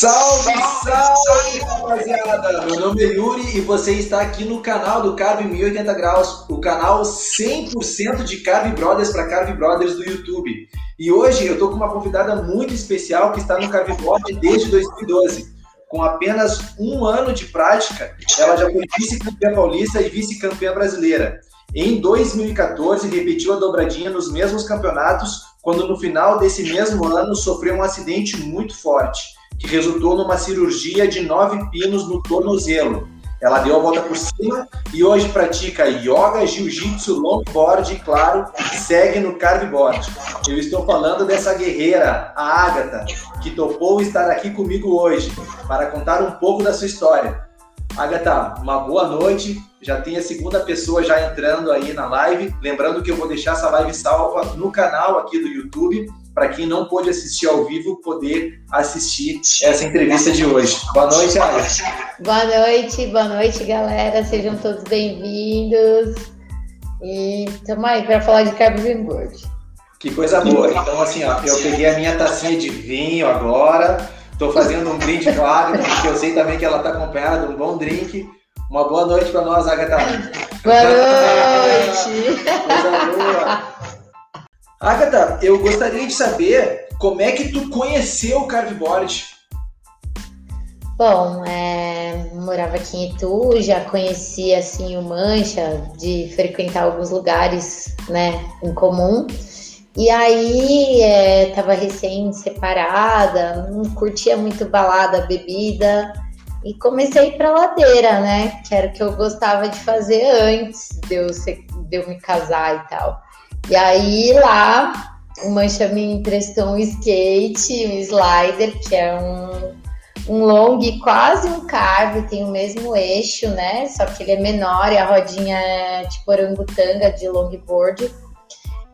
Salve, salve, rapaziada! Meu nome é Yuri e você está aqui no canal do Carve 1080 Graus, o canal 100% de Carve Brothers para Carve Brothers do YouTube. E hoje eu estou com uma convidada muito especial que está no Carve Board desde 2012. Com apenas um ano de prática, ela já foi vice-campeã paulista e vice-campeã brasileira. Em 2014, repetiu a dobradinha nos mesmos campeonatos, quando no final desse mesmo ano sofreu um acidente muito forte que resultou numa cirurgia de nove pinos no tornozelo. Ela deu a volta por cima e hoje pratica yoga, jiu-jitsu, longboard e, claro, segue no carveboard. Eu estou falando dessa guerreira, a Ágata, que topou estar aqui comigo hoje para contar um pouco da sua história. Agatha, uma boa noite. Já tem a segunda pessoa já entrando aí na live. Lembrando que eu vou deixar essa live salva no canal aqui do YouTube para quem não pôde assistir ao vivo poder assistir essa entrevista de hoje. Boa noite, Alex. Boa noite, boa noite, galera. Sejam todos bem-vindos. E estamos aí para falar de Carbo Board. Que coisa boa. Então, assim, ó, eu peguei a minha tacinha de vinho agora. Estou fazendo um brinde claro, porque eu sei também que ela está acompanhada de um bom drink. Uma boa noite para nós, Agatha. Boa noite. coisa boa. Agatha, eu gostaria de saber como é que tu conheceu o carveboard. Bom, é, morava aqui em Itu, já conhecia assim o Mancha, de frequentar alguns lugares, né, em comum. E aí, é, tava recém separada, não curtia muito balada, bebida, e comecei a ir pra ladeira, né, que era o que eu gostava de fazer antes de eu, ser, de eu me casar e tal. E aí lá o Mancha me emprestou um skate, um slider, que é um, um long, quase um carve, tem o mesmo eixo, né? Só que ele é menor e a rodinha é tipo orangutanga de longboard.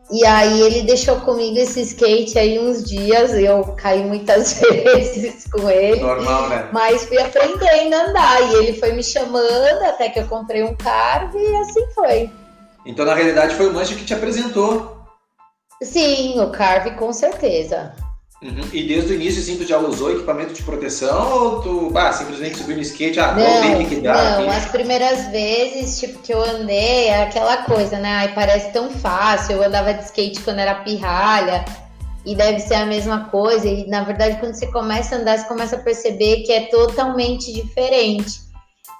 E aí ele deixou comigo esse skate aí uns dias, eu caí muitas vezes com ele. Normal, né? Mas fui aprendendo a andar e ele foi me chamando até que eu comprei um carve e assim foi. Então, na realidade, foi o Mancha que te apresentou. Sim, o Carve com certeza. Uhum. E desde o início, assim, tu já usou equipamento de proteção ou tu ah, simplesmente subiu no skate, ah, não, que dá? Não, aqui. as primeiras vezes, tipo, que eu andei, é aquela coisa, né? Ai, parece tão fácil. Eu andava de skate quando era pirralha e deve ser a mesma coisa. E na verdade, quando você começa a andar, você começa a perceber que é totalmente diferente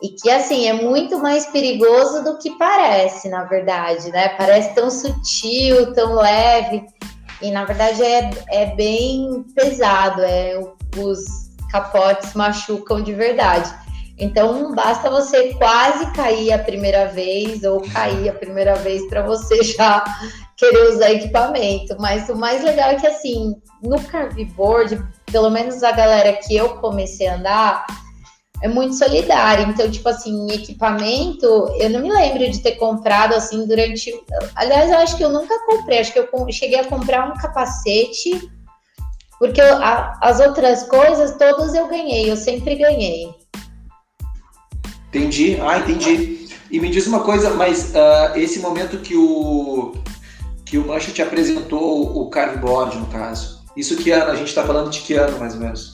e que assim é muito mais perigoso do que parece, na verdade, né? Parece tão sutil, tão leve, e na verdade é, é bem pesado, é, os capotes machucam de verdade. Então basta você quase cair a primeira vez ou cair a primeira vez para você já querer usar equipamento. Mas o mais legal é que assim, no carveboard, pelo menos a galera que eu comecei a andar, é muito solidária. Então, tipo assim, equipamento, eu não me lembro de ter comprado assim durante. Aliás, eu acho que eu nunca comprei. Acho que eu cheguei a comprar um capacete, porque eu, a, as outras coisas todas eu ganhei, eu sempre ganhei. Entendi. Ah, entendi. E me diz uma coisa, mas uh, esse momento que o que o Mancha te apresentou o cardboard, no caso, isso que ano? A gente está falando de que ano, mais ou menos?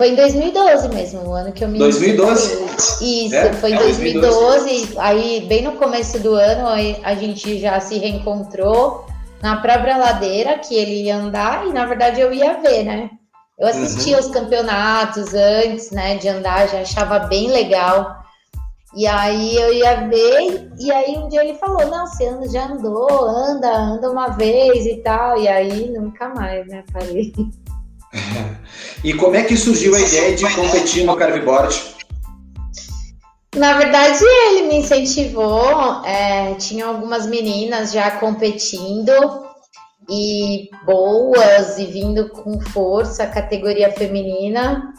Foi em 2012 mesmo, o ano que eu me 2012? Isso, é, foi em é 2012, 2012. Aí, bem no começo do ano, a gente já se reencontrou na própria ladeira que ele ia andar e, na verdade, eu ia ver, né? Eu assistia uhum. os campeonatos antes, né, de andar, já achava bem legal. E aí eu ia ver, e aí um dia ele falou, não, você anda, já andou, anda, anda uma vez e tal. E aí nunca mais, né? Parei. E como é que surgiu a ideia de competir no carveboard? Na verdade, ele me incentivou. É, tinha algumas meninas já competindo e boas e vindo com força, categoria feminina.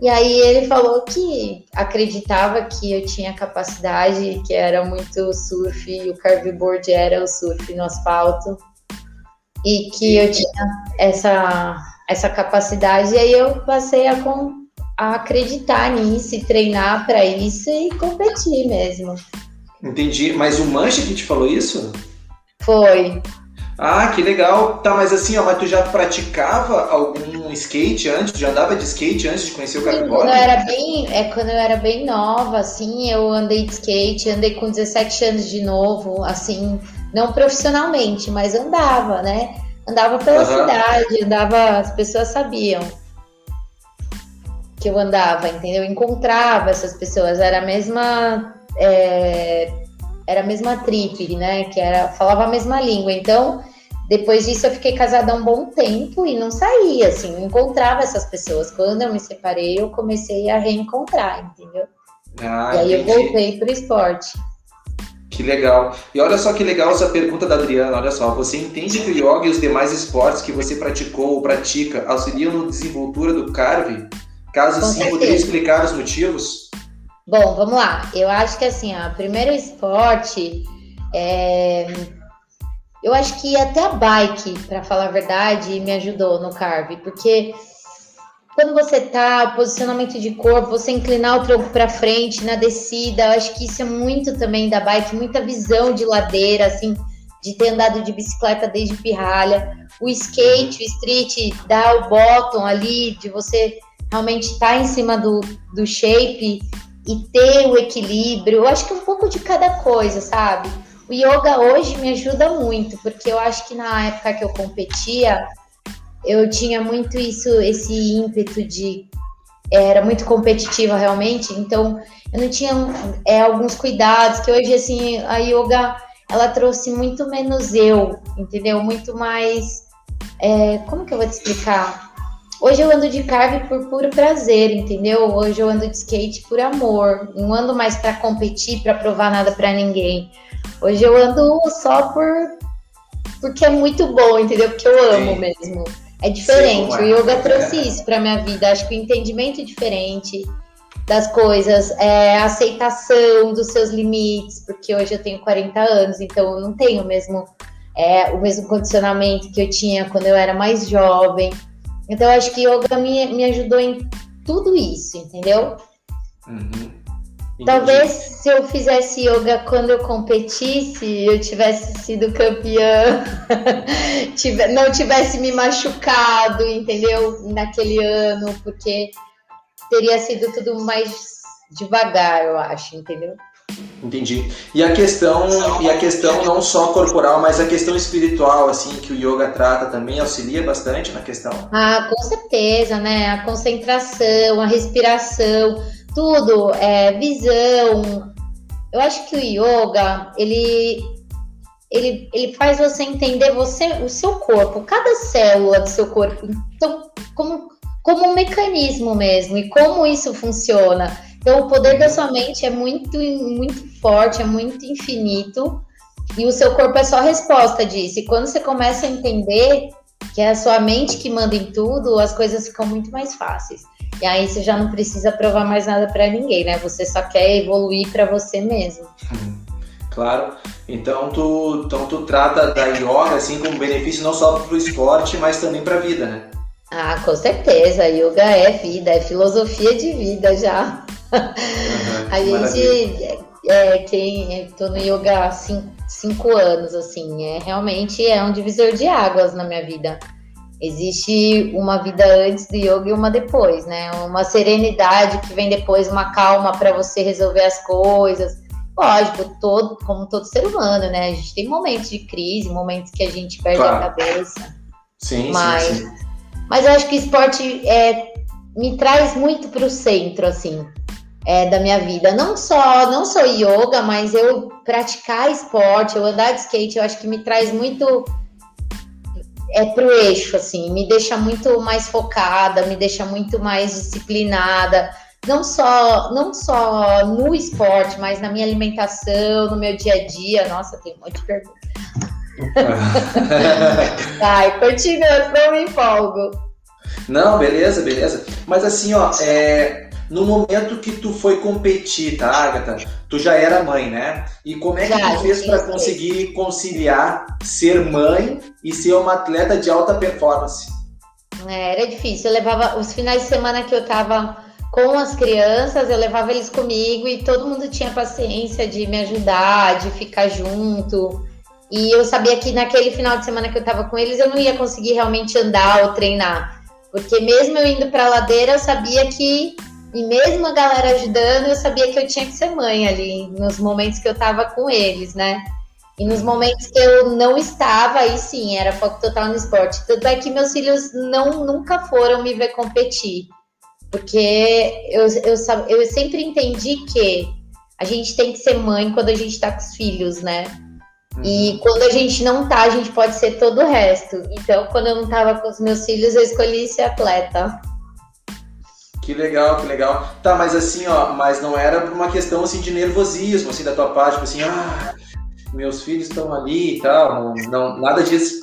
E aí ele falou que acreditava que eu tinha capacidade, que era muito surf e o carveboard era o surf no asfalto e que eu tinha essa essa capacidade, e aí eu passei a, com, a acreditar nisso e treinar para isso e competir mesmo. Entendi. Mas o Mancha que te falou isso? Foi. Ah, que legal. Tá, mas assim, ó, mas tu já praticava algum skate antes? Tu já andava de skate antes de conhecer o? Quando eu era bem, é quando eu era bem nova, assim, eu andei de skate, andei com 17 anos de novo, assim, não profissionalmente, mas andava, né? Andava pela uhum. cidade, andava, as pessoas sabiam que eu andava, entendeu? Eu encontrava essas pessoas, era a mesma é, era a mesma trip, né? Que era falava a mesma língua. Então, depois disso, eu fiquei casada há um bom tempo e não saía, assim, não encontrava essas pessoas. Quando eu me separei, eu comecei a reencontrar, entendeu? Ah, e aí entendi. eu voltei para o esporte. Que legal. E olha só que legal essa pergunta da Adriana. Olha só, você entende que o yoga e os demais esportes que você praticou ou pratica auxiliam na desenvoltura do carve? Caso Com sim, certeza. poderia explicar os motivos? Bom, vamos lá. Eu acho que assim, o primeiro esporte é eu acho que até a bike, para falar a verdade, me ajudou no carve, porque quando você tá, o posicionamento de corpo, você inclinar o tronco para frente na descida, eu acho que isso é muito também da bike, muita visão de ladeira, assim, de ter andado de bicicleta desde pirralha. O skate, o street, dá o bottom ali, de você realmente estar tá em cima do, do shape e ter o equilíbrio. Eu acho que um pouco de cada coisa, sabe? O yoga hoje me ajuda muito, porque eu acho que na época que eu competia, eu tinha muito isso, esse ímpeto de era muito competitiva realmente, então eu não tinha é, alguns cuidados que hoje assim a yoga ela trouxe muito menos eu, entendeu? Muito mais é, como que eu vou te explicar? Hoje eu ando de carve por puro prazer, entendeu? Hoje eu ando de skate por amor, não ando mais para competir, para provar nada para ninguém. Hoje eu ando só por porque é muito bom, entendeu? Porque eu amo Sim. mesmo. É diferente. Sim, o yoga trouxe isso para minha vida. Acho que o entendimento é diferente das coisas, é a aceitação dos seus limites, porque hoje eu tenho 40 anos, então eu não tenho o mesmo é, o mesmo condicionamento que eu tinha quando eu era mais jovem. Então acho que yoga me, me ajudou em tudo isso, entendeu? Uhum. Talvez se eu fizesse yoga quando eu competisse, eu tivesse sido campeã, não tivesse me machucado, entendeu? Naquele ano, porque teria sido tudo mais devagar, eu acho, entendeu? Entendi. E a questão, e a questão não só corporal, mas a questão espiritual, assim, que o yoga trata também auxilia bastante na questão. Ah, com certeza, né? A concentração, a respiração tudo, é, visão. Eu acho que o yoga, ele, ele, ele faz você entender você, o seu corpo, cada célula do seu corpo, então, como, como um mecanismo mesmo, e como isso funciona. Então, o poder da sua mente é muito, muito forte, é muito infinito, e o seu corpo é só resposta disso. E quando você começa a entender que é a sua mente que manda em tudo, as coisas ficam muito mais fáceis. E aí você já não precisa provar mais nada para ninguém, né? Você só quer evoluir para você mesmo. Claro. Então tu, então tu trata da yoga assim como benefício não só para o esporte, mas também para a vida, né? Ah, com certeza. Yoga é vida, é filosofia de vida já. Uhum, a gente, é, é, quem tô no yoga há cinco, cinco anos, assim, é realmente é um divisor de águas na minha vida. Existe uma vida antes do yoga e uma depois, né? Uma serenidade que vem depois, uma calma para você resolver as coisas. Lógico, todo, como todo ser humano, né? A gente tem momentos de crise, momentos que a gente perde claro. a cabeça. Sim, mas, sim, sim. Mas eu acho que o esporte é, me traz muito para o centro, assim, é, da minha vida. Não só, não só yoga, mas eu praticar esporte, eu andar de skate, eu acho que me traz muito é pro eixo, assim, me deixa muito mais focada, me deixa muito mais disciplinada, não só, não só no esporte, mas na minha alimentação, no meu dia a dia. Nossa, tem um monte de perguntas. Vai, continua, não me empolgo. Não, beleza, beleza. Mas assim, ó, é, no momento que tu foi competir, tá, Agatha? Tu já era mãe, né? E como é que já, tu fez para conseguir conciliar ser mãe e ser uma atleta de alta performance? É, era difícil. Eu levava os finais de semana que eu tava com as crianças, eu levava eles comigo e todo mundo tinha paciência de me ajudar, de ficar junto. E eu sabia que naquele final de semana que eu tava com eles, eu não ia conseguir realmente andar ou treinar. Porque mesmo eu indo pra ladeira, eu sabia que. E mesmo a galera ajudando, eu sabia que eu tinha que ser mãe ali, nos momentos que eu tava com eles, né? E nos momentos que eu não estava, aí sim, era foco total no esporte. Tanto é que meus filhos não nunca foram me ver competir. Porque eu, eu, eu sempre entendi que a gente tem que ser mãe quando a gente tá com os filhos, né? E uhum. quando a gente não tá, a gente pode ser todo o resto. Então, quando eu não tava com os meus filhos, eu escolhi ser atleta. Que legal, que legal. Tá, mas assim, ó, mas não era por uma questão assim de nervosismo, assim, da tua parte, tipo assim, ah, meus filhos estão ali e tal. Não, não, nada disso.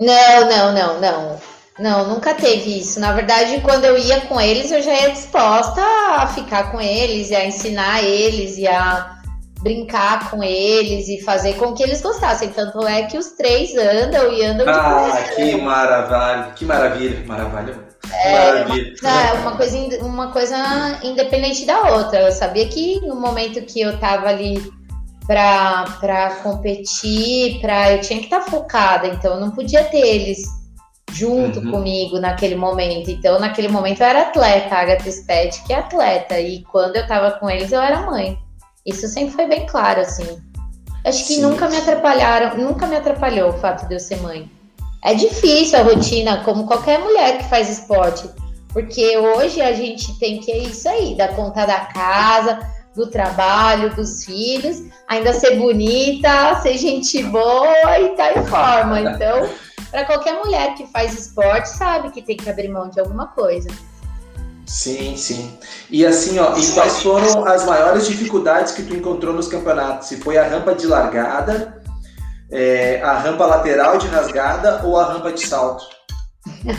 Não, não, não, não. Não, nunca teve isso. Na verdade, quando eu ia com eles, eu já ia disposta a ficar com eles e a ensinar eles e a brincar com eles e fazer com que eles gostassem. Tanto é que os três andam e andam Ah, que maravilha, que maravilha, que maravilha. É, uma, uma, coisa, uma coisa independente da outra. Eu sabia que no momento que eu tava ali para competir, pra, eu tinha que estar tá focada, então eu não podia ter eles junto uhum. comigo naquele momento. Então, naquele momento eu era atleta, a Agatha Sped, que é atleta, e quando eu tava com eles eu era mãe. Isso sempre foi bem claro, assim. Acho que Sim. nunca me atrapalharam, nunca me atrapalhou o fato de eu ser mãe. É difícil a rotina, como qualquer mulher que faz esporte, porque hoje a gente tem que é isso aí, dar conta da casa, do trabalho, dos filhos, ainda ser bonita, ser gente boa e estar tá em forma. Então, para qualquer mulher que faz esporte, sabe que tem que abrir mão de alguma coisa. Sim, sim. E assim, ó, e quais foram as maiores dificuldades que tu encontrou nos campeonatos? Se foi a rampa de largada, é, a rampa lateral de rasgada ou a rampa de salto?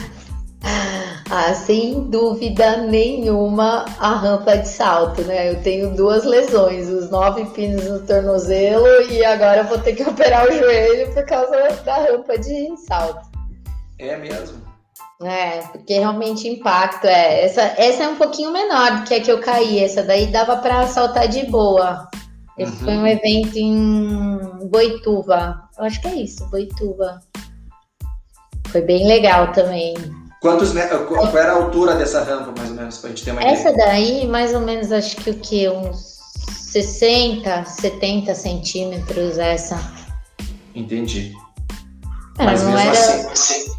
ah, sem dúvida nenhuma, a rampa de salto, né? Eu tenho duas lesões, os nove pinos no tornozelo e agora eu vou ter que operar o joelho por causa da rampa de salto. É mesmo? É, porque realmente impacto é. Essa, essa é um pouquinho menor do que a que eu caí. Essa daí dava para saltar de boa. Esse uhum. foi um evento em Boituva. Eu acho que é isso, Boituva. Foi bem legal também. Quantos Qual era a altura dessa rampa, mais ou menos, pra gente ter uma Essa ideia? daí, mais ou menos, acho que o que? Uns 60, 70 centímetros essa. Entendi. É, Mas mesmo era... assim.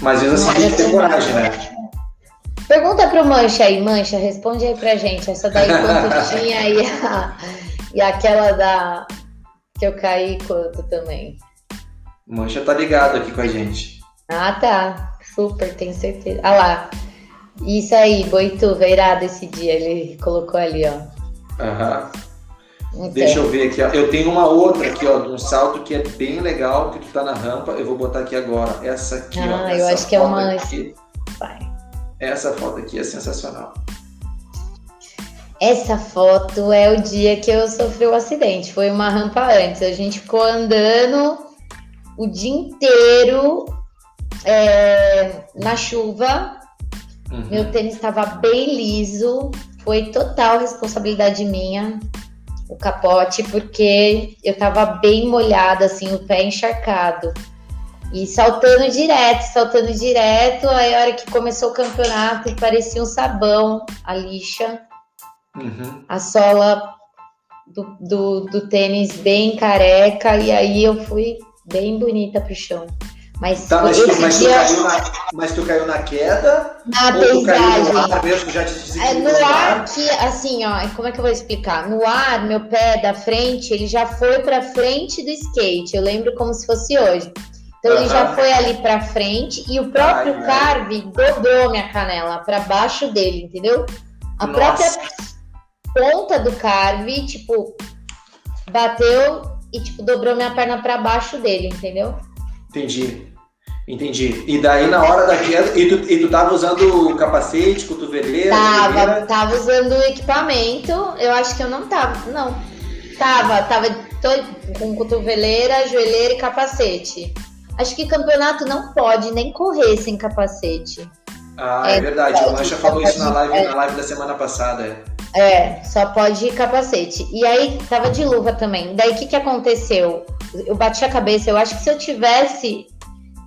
Mas mesmo assim tem que ter coragem, né? Pergunta pro Mancha aí, Mancha, responde aí pra gente. Essa daí quanto tinha e, a, e aquela da que eu caí quanto também. Mancha tá ligado aqui com a gente. Ah, tá. Super, tenho certeza. Ah lá. Isso aí, Boituva, irado esse dia. Ele colocou ali, ó. Aham. Então. Deixa eu ver aqui, ó. Eu tenho uma outra aqui, ó, de um salto que é bem legal, que tu tá na rampa. Eu vou botar aqui agora. Essa aqui, ah, ó. eu acho que é uma. Aqui. Vai. Essa foto aqui é sensacional. Essa foto é o dia que eu sofri o um acidente. Foi uma rampa antes. A gente ficou andando o dia inteiro é, na chuva. Uhum. Meu tênis estava bem liso. Foi total responsabilidade minha o capote porque eu tava bem molhada, assim, o pé encharcado. E saltando direto, saltando direto. Aí a hora que começou o campeonato, parecia um sabão, a lixa. Uhum. A sola do, do, do tênis bem careca. E aí eu fui bem bonita pro chão. Mas, tá, mas, tu, mas, dia... tu caiu na, mas tu caiu na queda? Na paisagem. no ar mesmo, já te é, no ar que, assim, ó, como é que eu vou explicar? No ar, meu pé da frente, ele já foi pra frente do skate. Eu lembro como se fosse hoje. Então ele já foi ali pra frente e o próprio ai, carve dobrou minha canela para baixo dele, entendeu? A Nossa. própria ponta do carve, tipo, bateu e tipo dobrou minha perna para baixo dele, entendeu? Entendi. Entendi. E daí na hora da queda, e tu, e tu tava usando capacete, cotoveleira? Tava, tava usando equipamento. Eu acho que eu não tava, não. Tava, tava com cotoveleira, joelheira e capacete. Acho que campeonato não pode nem correr sem capacete. Ah, é, é verdade. O Mancha falou isso na live, é. na live da semana passada. É. só pode capacete. E aí tava de luva também. Daí o que, que aconteceu? eu bati a cabeça. Eu acho que se eu tivesse.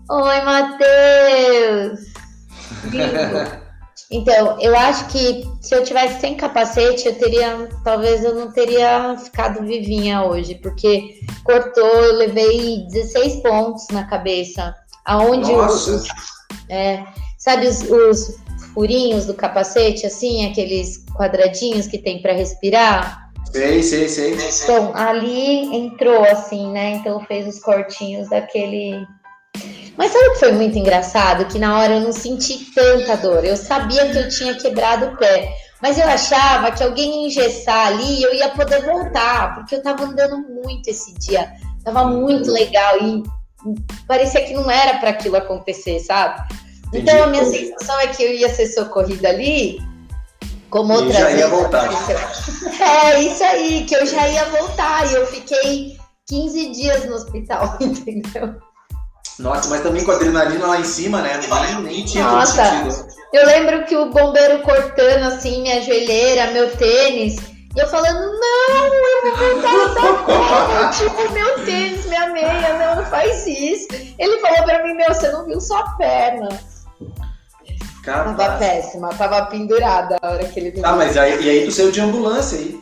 Oi, Matheus! Então, eu acho que se eu tivesse sem capacete, eu teria. Talvez eu não teria ficado vivinha hoje, porque cortou, eu levei 16 pontos na cabeça. Aonde Nossa. os. É, sabe os, os furinhos do capacete, assim, aqueles quadradinhos que tem para respirar? Sei, sei, sei. Então, ali entrou assim, né? Então fez os cortinhos daquele. Mas sabe o que foi muito engraçado? Que na hora eu não senti tanta dor. Eu sabia que eu tinha quebrado o pé. Mas eu achava que alguém ia engessar ali e eu ia poder voltar, porque eu tava andando muito esse dia. Tava muito legal e parecia que não era para aquilo acontecer, sabe? Então a minha sensação é que eu ia ser socorrida ali, como outras já ia vezes voltar. É isso aí, que eu já ia voltar e eu fiquei 15 dias no hospital, entendeu? Nossa, mas também com a adrenalina lá em cima, né? Nem, nem tinha Nossa. Eu lembro que o bombeiro cortando assim minha joelheira, meu tênis, e eu falando, não, eu vou da cama, tipo, meu tênis, minha meia, não, não faz isso. Ele falou pra mim, meu, você não viu sua perna. Tava péssima, tava pendurada a hora que ele me Tá, mas aí, e aí tu saiu de ambulância aí.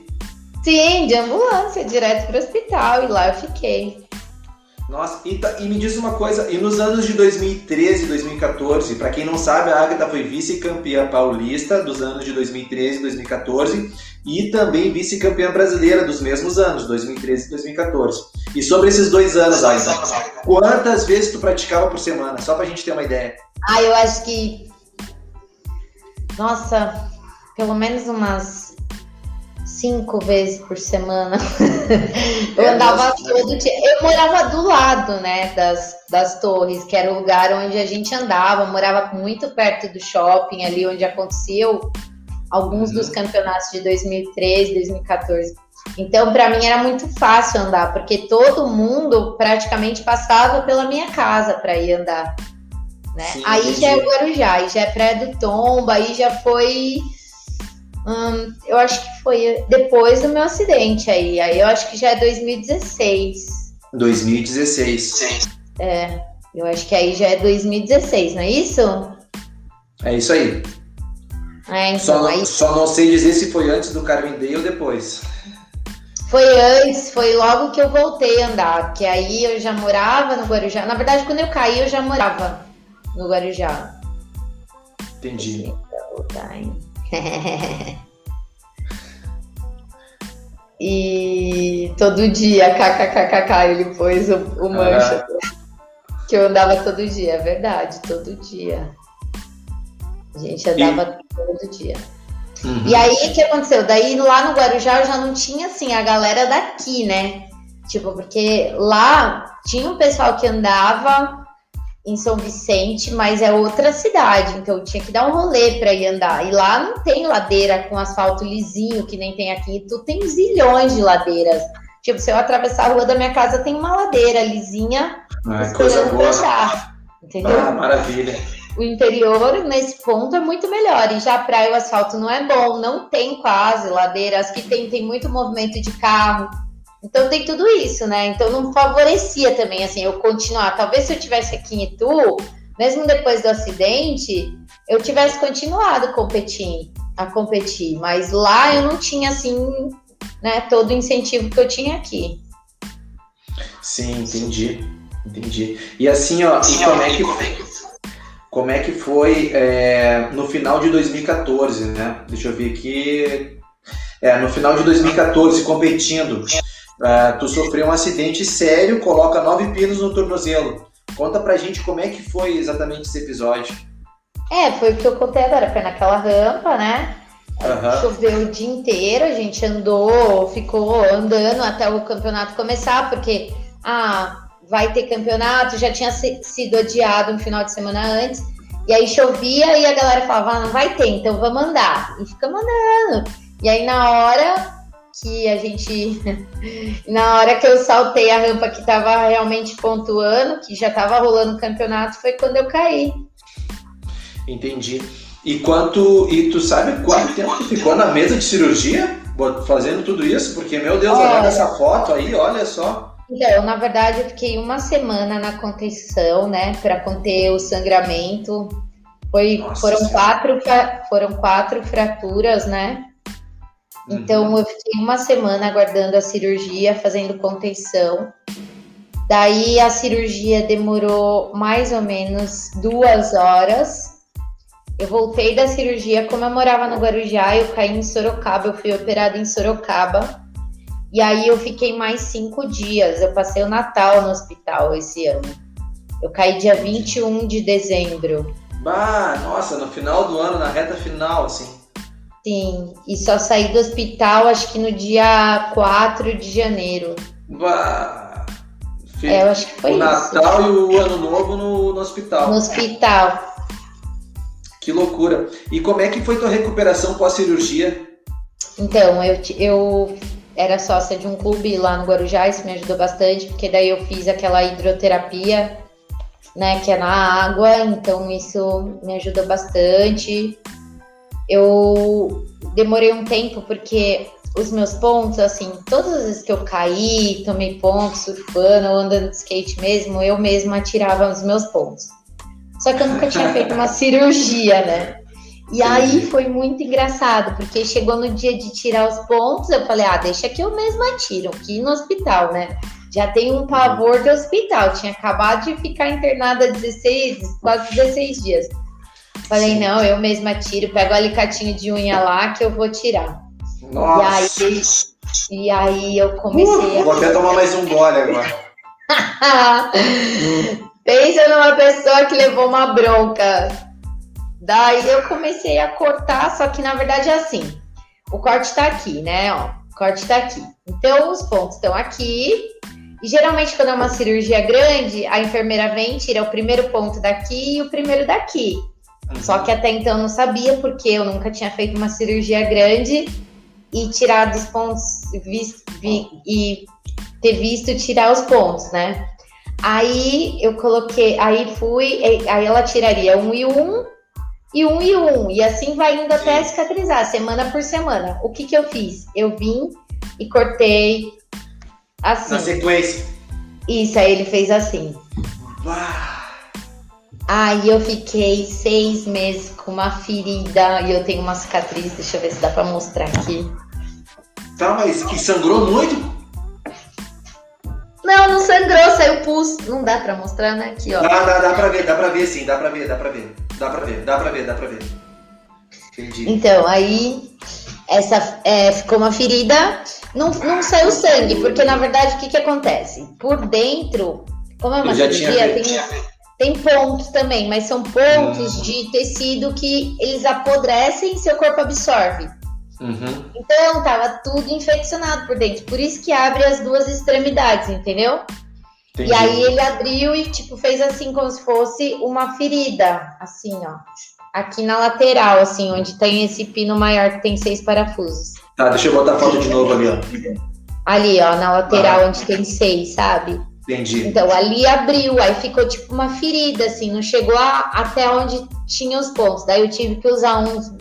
Sim, de ambulância, direto pro hospital, e lá eu fiquei. Nossa, e, tá- e me diz uma coisa, e nos anos de 2013 e 2014, pra quem não sabe, a Agatha foi vice-campeã paulista dos anos de 2013 e 2014 e também vice-campeã brasileira dos mesmos anos, 2013 e 2014. E sobre esses dois anos, Agatha, quantas vezes tu praticava por semana? Só pra gente ter uma ideia. Ah, eu acho que. Nossa, pelo menos umas cinco vezes por semana. eu É, andava todo dia. Eu morava do lado, né, das, das torres, que era o lugar onde a gente andava. Morava muito perto do shopping, ali onde aconteceu alguns Uhum. dos campeonatos de 2013, 2014. Então, para mim era muito fácil andar, porque todo mundo praticamente passava pela minha casa para ir andar. Né? Sim, aí entendi. já é o Guarujá, aí já é Praia do Tomba, aí já foi. hum, eu acho que foi depois do meu acidente aí. Aí eu acho que já é 2016. 2016. Eu acho que aí já é 2016, não é isso? É isso aí. É, então, Só, aí não, só não sei dizer se foi antes do Carmen Day ou depois. Foi antes, foi logo que eu voltei a andar, que aí eu já morava no Guarujá. Na verdade, quando eu caí, eu já morava no Guarujá. Entendi. Hein? e todo dia, kkkk, ele pôs o, o mancha. Que eu andava todo dia, é verdade, todo dia. A gente andava todo dia. Uhum. E aí, o que aconteceu? Daí, lá no Guarujá, eu já não tinha, assim, a galera daqui, né? Tipo, porque lá tinha um pessoal que andava em São Vicente, mas é outra cidade, então tinha que dar um rolê pra ir andar. E lá não tem ladeira com asfalto lisinho, que nem tem aqui. Tu tem zilhões de ladeiras. Tipo, se eu atravessar a rua da minha casa, tem uma ladeira lisinha Ah, esperando andar. Entendeu? Ah, maravilha. o interior, nesse ponto, é muito melhor. E já a praia, o asfalto não é bom, não tem quase ladeira. As que tem, tem muito movimento de carro. Então tem tudo isso, né? Então não favorecia também, assim, eu continuar. Talvez se eu tivesse aqui em Itu, mesmo depois do acidente, eu tivesse continuado competir, a competir. Mas lá eu não tinha, assim, né, todo o incentivo que eu tinha aqui. Sim, entendi. Entendi. E assim, ó, e como é que, como é que foi é, no final de 2014, né? Deixa eu ver aqui. É, no final de 2014, competindo, é, tu sofreu um acidente sério, coloca nove pinos no tornozelo. Conta pra gente como é que foi exatamente esse episódio. É, foi o que eu contei agora, foi naquela rampa, né? Aham. Choveu o dia inteiro, a gente andou, ficou andando até o campeonato começar, porque ah, vai ter campeonato, já tinha sido adiado um final de semana antes, e aí chovia e a galera falava, ah, não vai ter, então vamos andar. E ficamos andando. E aí na hora que a gente. na hora que eu saltei a rampa que tava realmente pontuando, que já tava rolando o campeonato, foi quando eu caí. Entendi. E quanto. E tu sabe quanto tempo tu ficou na mesa de cirurgia? Fazendo tudo isso? Porque, meu Deus, Olha. olha essa foto aí, olha só. Então, na verdade, eu fiquei uma semana na contenção, né, para conter o sangramento. Foi, foram quatro, foram quatro fraturas, né? Então, uhum. eu fiquei uma semana aguardando a cirurgia, fazendo contenção. Daí, a cirurgia demorou mais ou menos duas horas. Eu voltei da cirurgia, como eu morava no Guarujá, eu caí em Sorocaba, eu fui operada em Sorocaba. E aí eu fiquei mais cinco dias. Eu passei o Natal no hospital esse ano. Eu caí dia 21 de dezembro. Bah, nossa, no final do ano, na reta final, assim. Sim, e só saí do hospital acho que no dia 4 de janeiro. Bah, é, eu acho que foi o isso. O Natal e o Ano Novo no, no hospital. No hospital. Que loucura. E como é que foi tua recuperação pós-cirurgia? Então, eu, eu era sócia de um clube lá no Guarujá, isso me ajudou bastante, porque daí eu fiz aquela hidroterapia, né, que é na água, então isso me ajudou bastante. Eu demorei um tempo porque os meus pontos, assim, todas as vezes que eu caí, tomei pontos, surfando ou andando de skate mesmo, eu mesma tirava os meus pontos. Só que eu nunca tinha feito uma cirurgia, né? E aí foi muito engraçado, porque chegou no dia de tirar os pontos, eu falei, ah, deixa que eu mesma tiro, aqui no hospital, né? Já tenho um pavor de hospital, tinha acabado de ficar internada 16, quase 16 dias. Falei, Sim. não, eu mesma tiro, pego o alicatinho de unha lá que eu vou tirar. Nossa. E aí, e aí eu comecei uh, a... Vou até tomar mais um gole agora. Pensa numa pessoa que levou uma bronca. Daí eu comecei a cortar, só que na verdade é assim. O corte tá aqui, né? Ó, o corte tá aqui. Então os pontos estão aqui. E geralmente quando é uma cirurgia grande, a enfermeira vem, tira o primeiro ponto daqui e o primeiro daqui. Uhum. Só que até então eu não sabia, porque eu nunca tinha feito uma cirurgia grande e tirar os pontos visto, vi, e ter visto tirar os pontos, né? Aí eu coloquei, aí fui, aí ela tiraria um e um e um e um, e assim vai indo até cicatrizar, semana por semana. O que que eu fiz? Eu vim e cortei assim. Na sequência. Isso, aí ele fez assim. Aí eu fiquei seis meses com uma ferida e eu tenho uma cicatriz, deixa eu ver se dá pra mostrar aqui. Tá, mas que sangrou muito? Não, não sangrou, saiu pus. Não dá pra mostrar, né? Aqui, ó. Dá, dá, dá pra ver, dá pra ver sim, dá pra ver, dá pra ver. Dá pra ver, dá pra ver, dá pra ver. Entendi. Então, aí essa é, ficou uma ferida, não, não saiu sangue, porque na verdade o que, que acontece? Por dentro, como é uma cirurgia, tem, tem pontos também, mas são pontos hum. de tecido que eles apodrecem e seu corpo absorve. Uhum. Então tava tudo infeccionado por dentro, por isso que abre as duas extremidades, entendeu? Entendi. E aí ele abriu e, tipo, fez assim como se fosse uma ferida, assim, ó. Aqui na lateral, assim, onde tem esse pino maior que tem seis parafusos. Tá, deixa eu botar a foto de novo ali, ó. Ali, ó, na lateral ah. onde tem seis, sabe? Entendi. Então ali abriu, aí ficou tipo uma ferida, assim, não chegou a, até onde tinha os pontos. Daí eu tive que usar uns,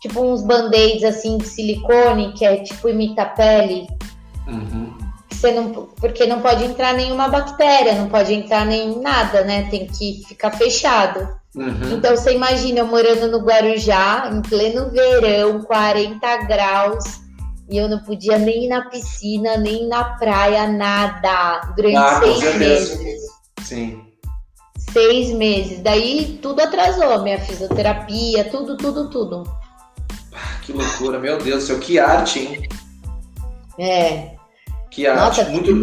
tipo uns band-aids, assim, de silicone, que é tipo imita pele. Uhum você não, porque não pode entrar nenhuma bactéria, não pode entrar nem nada, né? Tem que ficar fechado. Uhum. Então você imagina eu morando no Guarujá, em pleno verão, 40 graus, e eu não podia nem ir na piscina, nem na praia, nada. Durante ah, seis meses. Sim. Seis meses. Daí tudo atrasou, minha fisioterapia, tudo, tudo, tudo. Ah, que loucura, meu Deus do céu, que arte, hein? É. Que arte. Nossa, muito,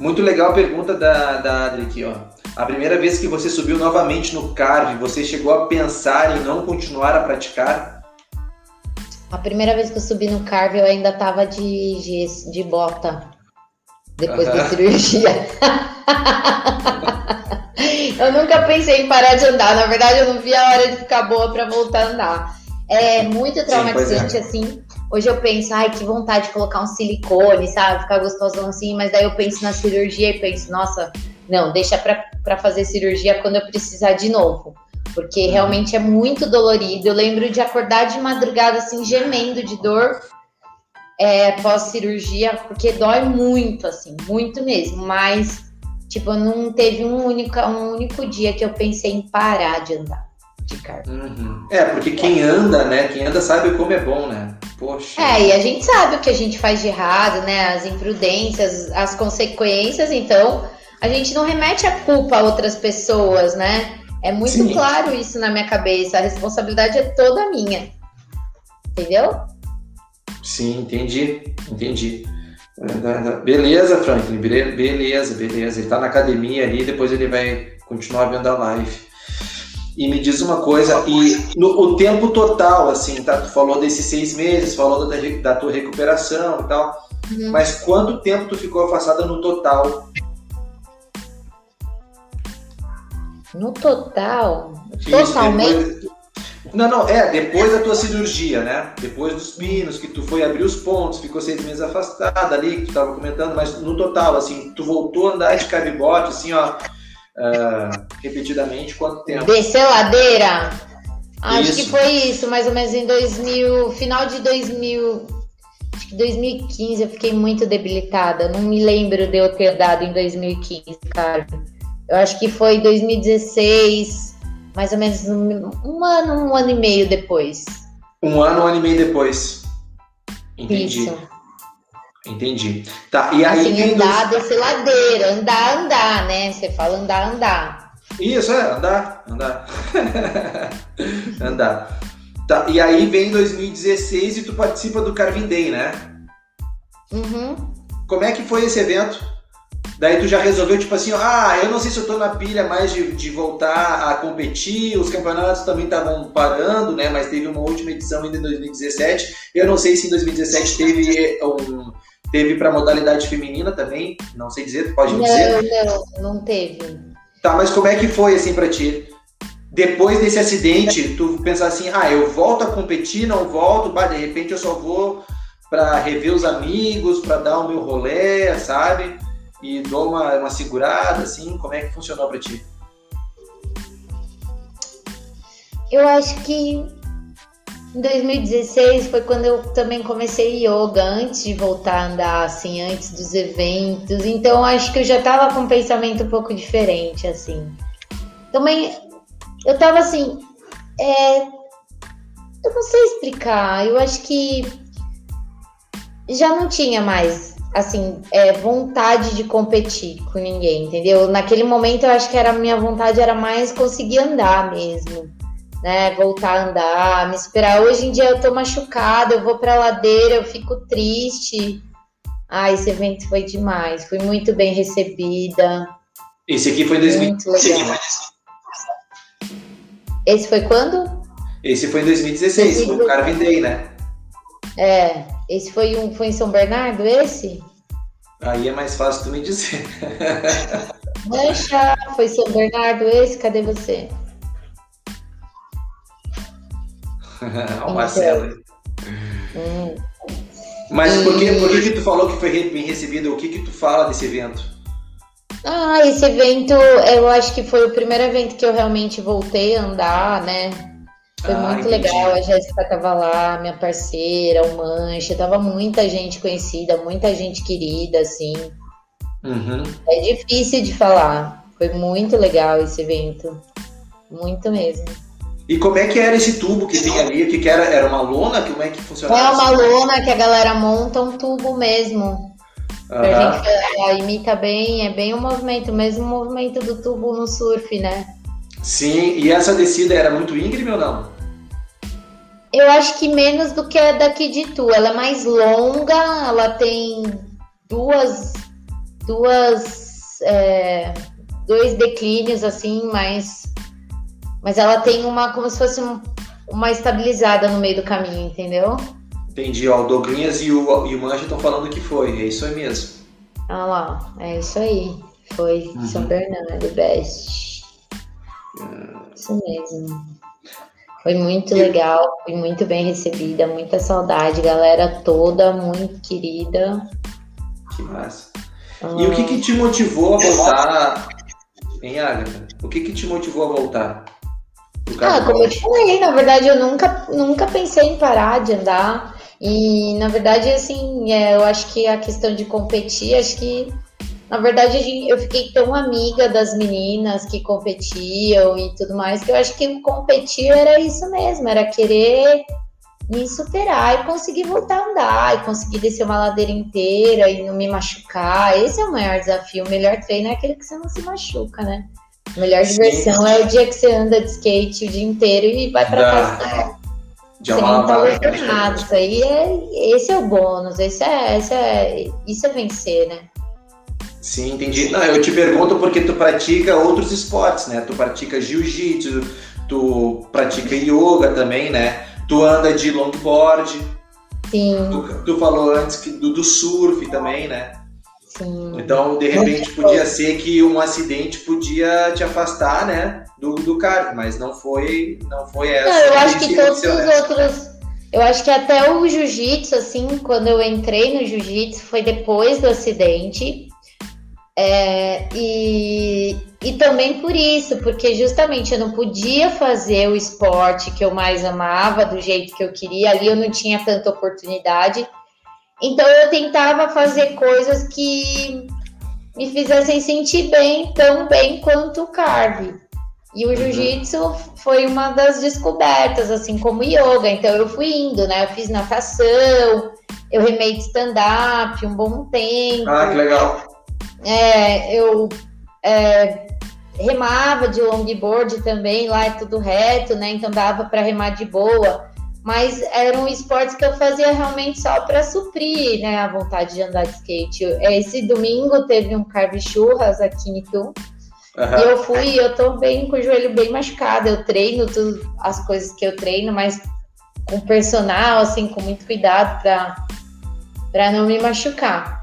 muito legal a pergunta da, da Adri aqui, ó. A primeira vez que você subiu novamente no carve, você chegou a pensar em não continuar a praticar? A primeira vez que eu subi no carve, eu ainda tava de, de, de bota. Depois da cirurgia. eu nunca pensei em parar de andar. Na verdade, eu não vi a hora de ficar boa para voltar a andar. É muito traumatizante, Sim, é. assim. Hoje eu penso, ai, que vontade de colocar um silicone, sabe? Ficar gostosão assim, mas daí eu penso na cirurgia e penso, nossa, não, deixa pra, fazer cirurgia quando eu precisar de novo. Porque realmente é muito dolorido. Eu lembro de acordar de madrugada, assim, gemendo de dor. é, pós-cirurgia, porque dói muito, assim, muito mesmo. Mas, tipo, não teve um único, um único dia que eu pensei em parar de andar de carro. Uhum. É, porque quem anda, né? Quem anda sabe como é bom, né? Poxa. É, e a gente sabe o que a gente faz de errado, né? As imprudências, as consequências, então a gente não remete a culpa a outras pessoas, né? É muito Sim. claro isso na minha cabeça. A responsabilidade é toda minha. Entendeu? Sim, entendi. Entendi. Beleza, Franklin. Beleza, beleza. Ele tá na academia ali, depois ele vai continuar vendo a live. E me diz uma coisa, e no, o tempo total, assim, tá? Tu falou desses seis meses, falou da, da tua recuperação e tal. Uhum. Mas quanto tempo tu ficou afastada no total? No total? Isso, totalmente? Depois, não, não, é, depois da tua cirurgia, né? Depois dos pinos, que tu foi abrir os pontos, ficou seis meses afastada ali, que tu tava comentando, mas no total, assim, tu voltou a andar de cabibote, assim, ó, uh, repetidamente, quanto tempo? Descer ladeira? Acho que foi isso, mais ou menos em 2000, final de 2000, acho que 2015 eu fiquei muito debilitada, não me lembro de eu ter dado em 2015, cara. Eu acho que foi 2016, mais ou menos um ano, um ano e meio depois. Um ano, um ano e meio depois. Entendi. Isso. Entendi. Tá, e aí. Assim, andar, dos... descer ladeira, andar, andar, né? Você fala andar, andar. Isso, é, andar, andar. andar. Tá, e aí vem 2016 e tu participa do Carvin Day, né? Uhum. Como é que foi esse evento? Daí tu já resolveu, tipo assim, ah, eu não sei se eu tô na pilha mais de, de voltar a competir, os campeonatos também estavam parando, né? Mas teve uma última edição ainda em 2017. Eu não sei se em 2017 teve um. Teve para modalidade feminina também, não sei dizer, pode não, dizer? Não, não teve. Tá, mas como é que foi assim para ti? Depois desse acidente, tu pensar assim, ah, eu volto a competir, não volto, bah, de repente eu só vou para rever os amigos, para dar o meu rolê, sabe? E dou uma, uma segurada, assim? Como é que funcionou para ti? Eu acho que em 2016 foi quando eu também comecei yoga, antes de voltar a andar, assim, antes dos eventos. Então acho que eu já tava com um pensamento um pouco diferente, assim. Também eu tava assim, é, eu não sei explicar. Eu acho que já não tinha mais assim, é, vontade de competir com ninguém, entendeu? Naquele momento eu acho que era a minha vontade era mais conseguir andar mesmo, né? Voltar a andar, me esperar. Hoje em dia eu tô machucada, eu vou pra ladeira, eu fico triste. Ah, esse evento foi demais, fui muito bem recebida. Esse aqui foi em 2016. Esse foi quando? Esse foi em 2016, foi o Carvin Day, né? É, esse foi um foi em São Bernardo, esse? Aí é mais fácil tu me dizer. Mancha, foi São Bernardo esse? Cadê você? o Marcelo. Hum. Mas e... por, que, por que, que tu falou que foi bem recebido? O que que tu fala desse evento? Ah, esse evento, eu acho que foi o primeiro evento que eu realmente voltei a andar, né? Foi ah, muito entendi. legal, a Jéssica tava lá, minha parceira, o Mancha, tava muita gente conhecida, muita gente querida, assim. Uhum. É difícil de falar. Foi muito legal esse evento. Muito mesmo. E como é que era esse tubo que tem ali? O que, que era? Era uma lona? Como é que funcionava? É uma lona que a galera monta um tubo mesmo. Uhum. A gente imita bem, é bem o movimento, o mesmo movimento do tubo no surf, né? Sim, e essa descida era muito íngreme ou não? Eu acho que menos do que a daqui de Tu. Ela é mais longa, ela tem duas, duas, é, dois declínios assim, mas, mas ela tem uma como se fosse um, uma estabilizada no meio do caminho, entendeu? Entendi, ó, o Douglinhas e o, e o Mancha estão falando que foi, é isso aí mesmo. Ah lá, é isso aí, foi uhum. São Bernardo, best. Isso mesmo. Foi muito legal, foi muito bem recebida, muita saudade, galera toda muito querida. Que massa. E o que, que ah. te motivou a voltar, em Agatha? O que, que te motivou a voltar? Ah, como eu te falei, na verdade eu nunca, nunca pensei em parar de andar. E na verdade, assim, é, eu acho que a questão de competir, acho que na verdade, eu fiquei tão amiga das meninas que competiam e tudo mais, que eu acho que competir era isso mesmo, era querer me superar e conseguir voltar a andar, e conseguir descer uma ladeira inteira e não me machucar. Esse é o maior desafio. O melhor treino é aquele que você não se machuca, né? A melhor diversão é o dia que você anda de skate o dia inteiro e vai para casa. De você não. Isso aí é, esse é o bônus, esse é, esse é, isso é vencer, né? Sim, entendi. Não, eu te pergunto porque tu pratica outros esportes, né? Tu pratica jiu-jitsu, tu pratica yoga também, né? Tu anda de longboard. Sim. Tu, tu falou antes que, do, do surf também, né? Sim. Então, de repente, tipo podia ser que um acidente podia te afastar, né? Do, do cargo, mas não foi, não foi essa. Não, eu acho que todos os né? outros. Eu acho que até o jiu-jitsu, assim, quando eu entrei no jiu-jitsu, foi depois do acidente. É, e, e também por isso, porque justamente eu não podia fazer o esporte que eu mais amava do jeito que eu queria, ali eu não tinha tanta oportunidade. Então eu tentava fazer coisas que me fizessem sentir bem, tão bem quanto o carve. E o uhum. jiu-jitsu foi uma das descobertas, assim como yoga. Então eu fui indo, né? Eu fiz natação, eu remei de stand-up um bom tempo. Ah, que legal. É, eu é, remava de longboard também, lá é tudo reto, né? Então dava para remar de boa. Mas eram esportes que eu fazia realmente só para suprir né, a vontade de andar de skate. Esse domingo teve um carve churras aqui em Itu. Uhum. E eu fui, eu tô bem com o joelho bem machucado. Eu treino tudo, as coisas que eu treino, mas com personal, assim, com muito cuidado para não me machucar.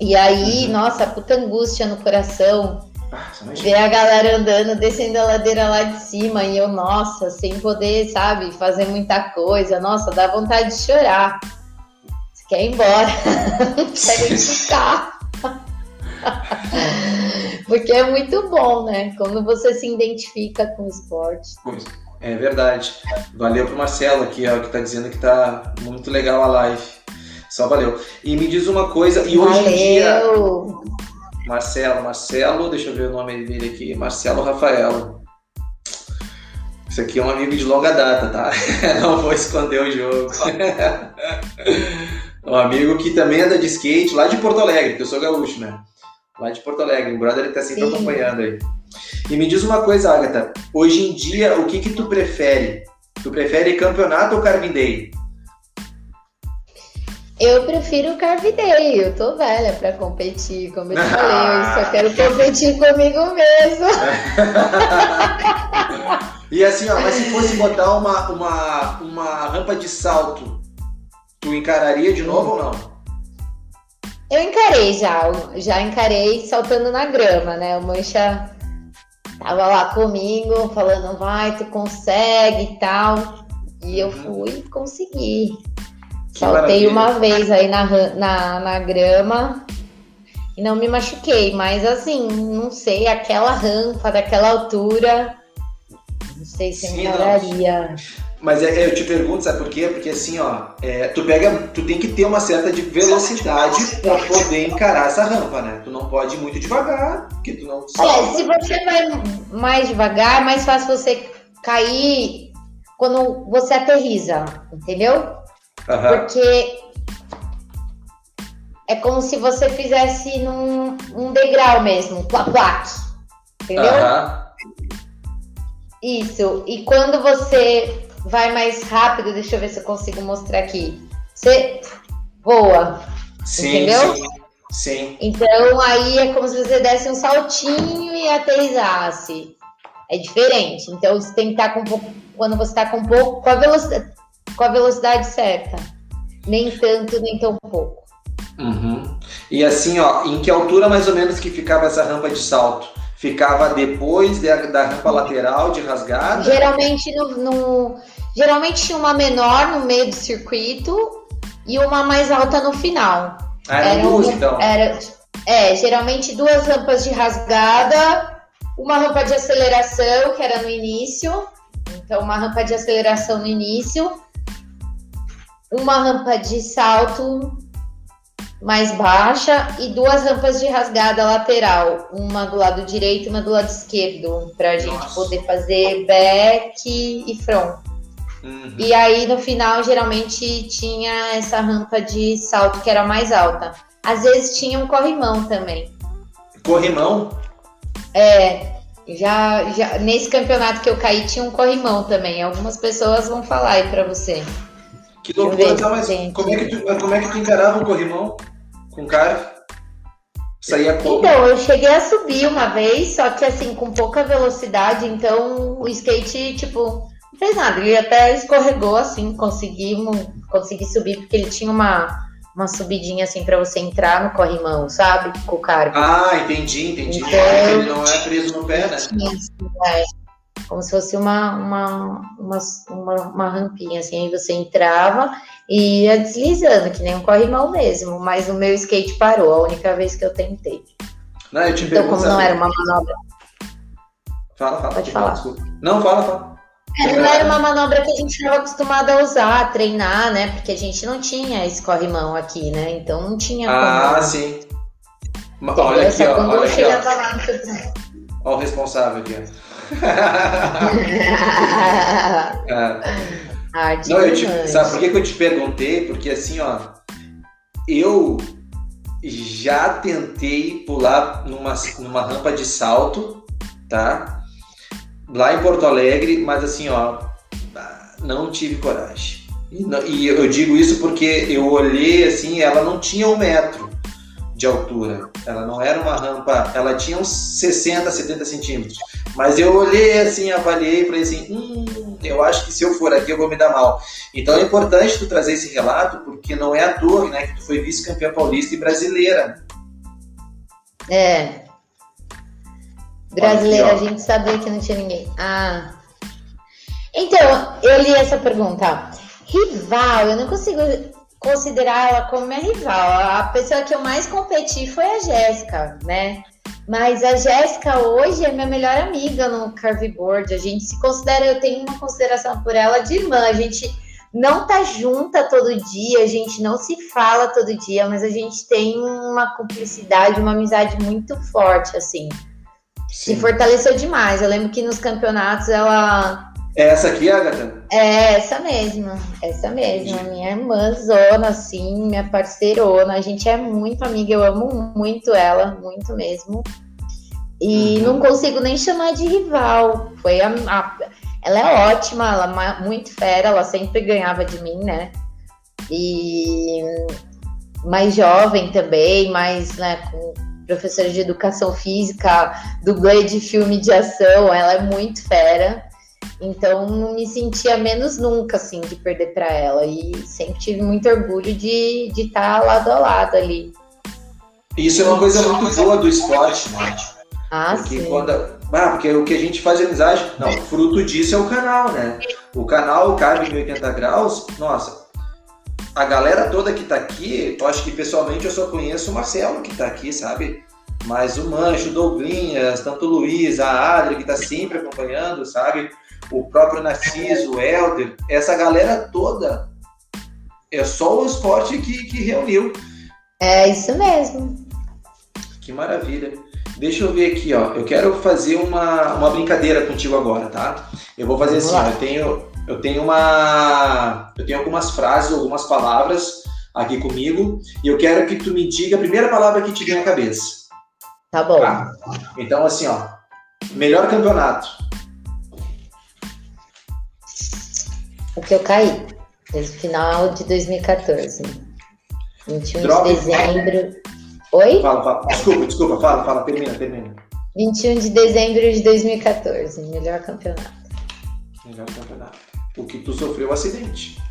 E aí, uhum. nossa, puta angústia no coração. Ah, nossa. Ver a galera andando, descendo a ladeira lá de cima, e eu, nossa, sem poder, sabe, fazer muita coisa, nossa, dá vontade de chorar. Você quer ir embora, não quer ficar. Porque é muito bom, né? Quando você se identifica com o esporte. É verdade. Valeu pro Marcelo aqui, ó, que tá dizendo que tá muito legal a live. Só valeu. E me diz uma coisa, e hoje valeu. em dia. Marcelo, Marcelo, deixa eu ver o nome dele aqui, Marcelo Rafael. Isso aqui é um amigo de longa data, tá? Não vou esconder o jogo. um amigo que também anda de skate lá de Porto Alegre, que eu sou gaúcho, né? Lá de Porto Alegre, o brother ele tá sempre Sim. acompanhando aí. E me diz uma coisa, Agatha, hoje em dia o que que tu prefere? Tu prefere campeonato ou Carvin Day? Eu prefiro o Carvidei, eu tô velha pra competir, como eu te falei, eu só quero competir comigo mesmo. e assim, ó, mas se fosse botar uma, uma, uma rampa de salto, tu encararia de novo ou não? Eu encarei já, já encarei saltando na grama, né? O Mancha tava lá comigo, falando, vai, tu consegue e tal. E eu uhum. fui, consegui. Saltei uma vez aí na, na, na grama e não me machuquei, mas assim, não sei, aquela rampa daquela altura, não sei se encararia. me. Mas é, eu te pergunto, sabe por quê? Porque assim, ó, é, tu pega, tu tem que ter uma certa de velocidade para poder encarar essa rampa, né? Tu não pode ir muito devagar, porque tu não. É, se você vai mais devagar, é mais fácil você cair quando você aterriza, entendeu? Uhum. Porque é como se você fizesse num um degrau mesmo, pla plaque. Entendeu? Uhum. Isso. E quando você vai mais rápido, deixa eu ver se eu consigo mostrar aqui. Você voa. Sim, entendeu? Sim. sim. Então aí é como se você desse um saltinho e aterrizasse. É diferente. Então você tem que estar com um pouco. Quando você está com um pouco. Com a velocidade com a velocidade certa. Nem tanto, nem tão pouco. Uhum. E assim, ó, em que altura mais ou menos que ficava essa rampa de salto? Ficava depois da, da rampa lateral de rasgada? Geralmente no, no, geralmente tinha uma menor no meio do circuito e uma mais alta no final. Ah, era, era duas, então. Era, é, geralmente duas rampas de rasgada, uma rampa de aceleração, que era no início, então uma rampa de aceleração no início, uma rampa de salto mais baixa e duas rampas de rasgada lateral, uma do lado direito e uma do lado esquerdo, para a gente poder fazer back e front. Uhum. E aí no final geralmente tinha essa rampa de salto que era mais alta. Às vezes tinha um corrimão também. Corrimão? É, já, já nesse campeonato que eu caí tinha um corrimão também. Algumas pessoas vão falar aí para você. Que loucura, tá, mas como é, que tu, como é que tu encarava o corrimão com cara? Saía? Então, eu cheguei a subir uma vez, só que assim, com pouca velocidade, então o skate, tipo, não fez nada. Ele até escorregou, assim, conseguimos, consegui subir, porque ele tinha uma, uma subidinha assim para você entrar no corrimão, sabe? Com o cargo. Ah, entendi, entendi. Então, ele não é preso no pé, né? Assim, é como se fosse uma, uma, uma, uma, uma rampinha, assim, aí você entrava e ia deslizando, que nem um corrimão mesmo, mas o meu skate parou, a única vez que eu tentei. Não, eu te então, como não era uma manobra. Fala, fala. Pode falar. Desculpa. Não, fala, fala. É, não era uma manobra que a gente estava acostumado a usar, a treinar, né? Porque a gente não tinha esse corrimão aqui, né? Então não tinha. Ah, como... sim. Olha aqui, ó. Olha aqui, ó. Olha o responsável aqui, ó. ah, não, eu te, sabe por que, que eu te perguntei? Porque assim, ó, eu já tentei pular numa, numa rampa de salto, tá? Lá em Porto Alegre, mas assim, ó, não tive coragem. E, e eu digo isso porque eu olhei assim, ela não tinha um metro de altura. Ela não era uma rampa, ela tinha uns 60, 70 centímetros. Mas eu olhei assim, avaliei e falei assim, hum, eu acho que se eu for aqui eu vou me dar mal. Então é importante tu trazer esse relato, porque não é à toa né, que tu foi vice-campeã paulista e brasileira. É. Brasileira, aqui, a gente sabia que não tinha ninguém. Ah. Então, eu li essa pergunta. Rival, eu não consigo considerar ela como minha rival. A pessoa que eu mais competi foi a Jéssica, né? Mas a Jéssica hoje é minha melhor amiga no carveboard. A gente se considera, eu tenho uma consideração por ela de irmã. A gente não tá junta todo dia, a gente não se fala todo dia, mas a gente tem uma cumplicidade, uma amizade muito forte, assim. Sim. Se fortaleceu demais. Eu lembro que nos campeonatos ela. É essa aqui, Agatha? É, essa mesmo. Essa mesmo. Minha irmãzona, assim, minha parceirona. A gente é muito amiga, eu amo muito ela, muito mesmo. E uhum. não consigo nem chamar de rival. Foi a, a, ela é ótima, ela é muito fera, ela sempre ganhava de mim, né? E mais jovem também, mais né, com professora de educação física, dublê de filme de ação, ela é muito fera. Então não me sentia menos nunca assim de perder para ela e sempre tive muito orgulho de de estar tá lado a lado ali. Isso é uma coisa muito boa do esporte, né? Ah, porque sim. Quando, ah, porque o que a gente faz de amizade, não, fruto disso é o canal, né? O canal Carve 1080 Graus, nossa, a galera toda que tá aqui, eu acho que pessoalmente eu só conheço o Marcelo que tá aqui, sabe? Mas o Mancho, o Douglinhas, tanto o Luiz, a Adri, que tá sempre acompanhando, sabe? O próprio Narciso, o Helder, essa galera toda é só o esporte que, que reuniu. É isso mesmo. Que maravilha. Deixa eu ver aqui, ó. Eu quero fazer uma, uma brincadeira contigo agora, tá? Eu vou fazer Vamos assim, eu tenho eu tenho uma eu tenho algumas frases, algumas palavras aqui comigo e eu quero que tu me diga a primeira palavra que te vem à cabeça. Tá bom. Tá? Então assim, ó. Melhor campeonato. O que eu caí desde o final de 2014. 21 Drop. de dezembro. Oi? Fala, fala. Desculpa, desculpa, fala, fala, termina, termina. 21 de dezembro de 2014, melhor campeonato. Melhor campeonato. O que tu sofreu um acidente.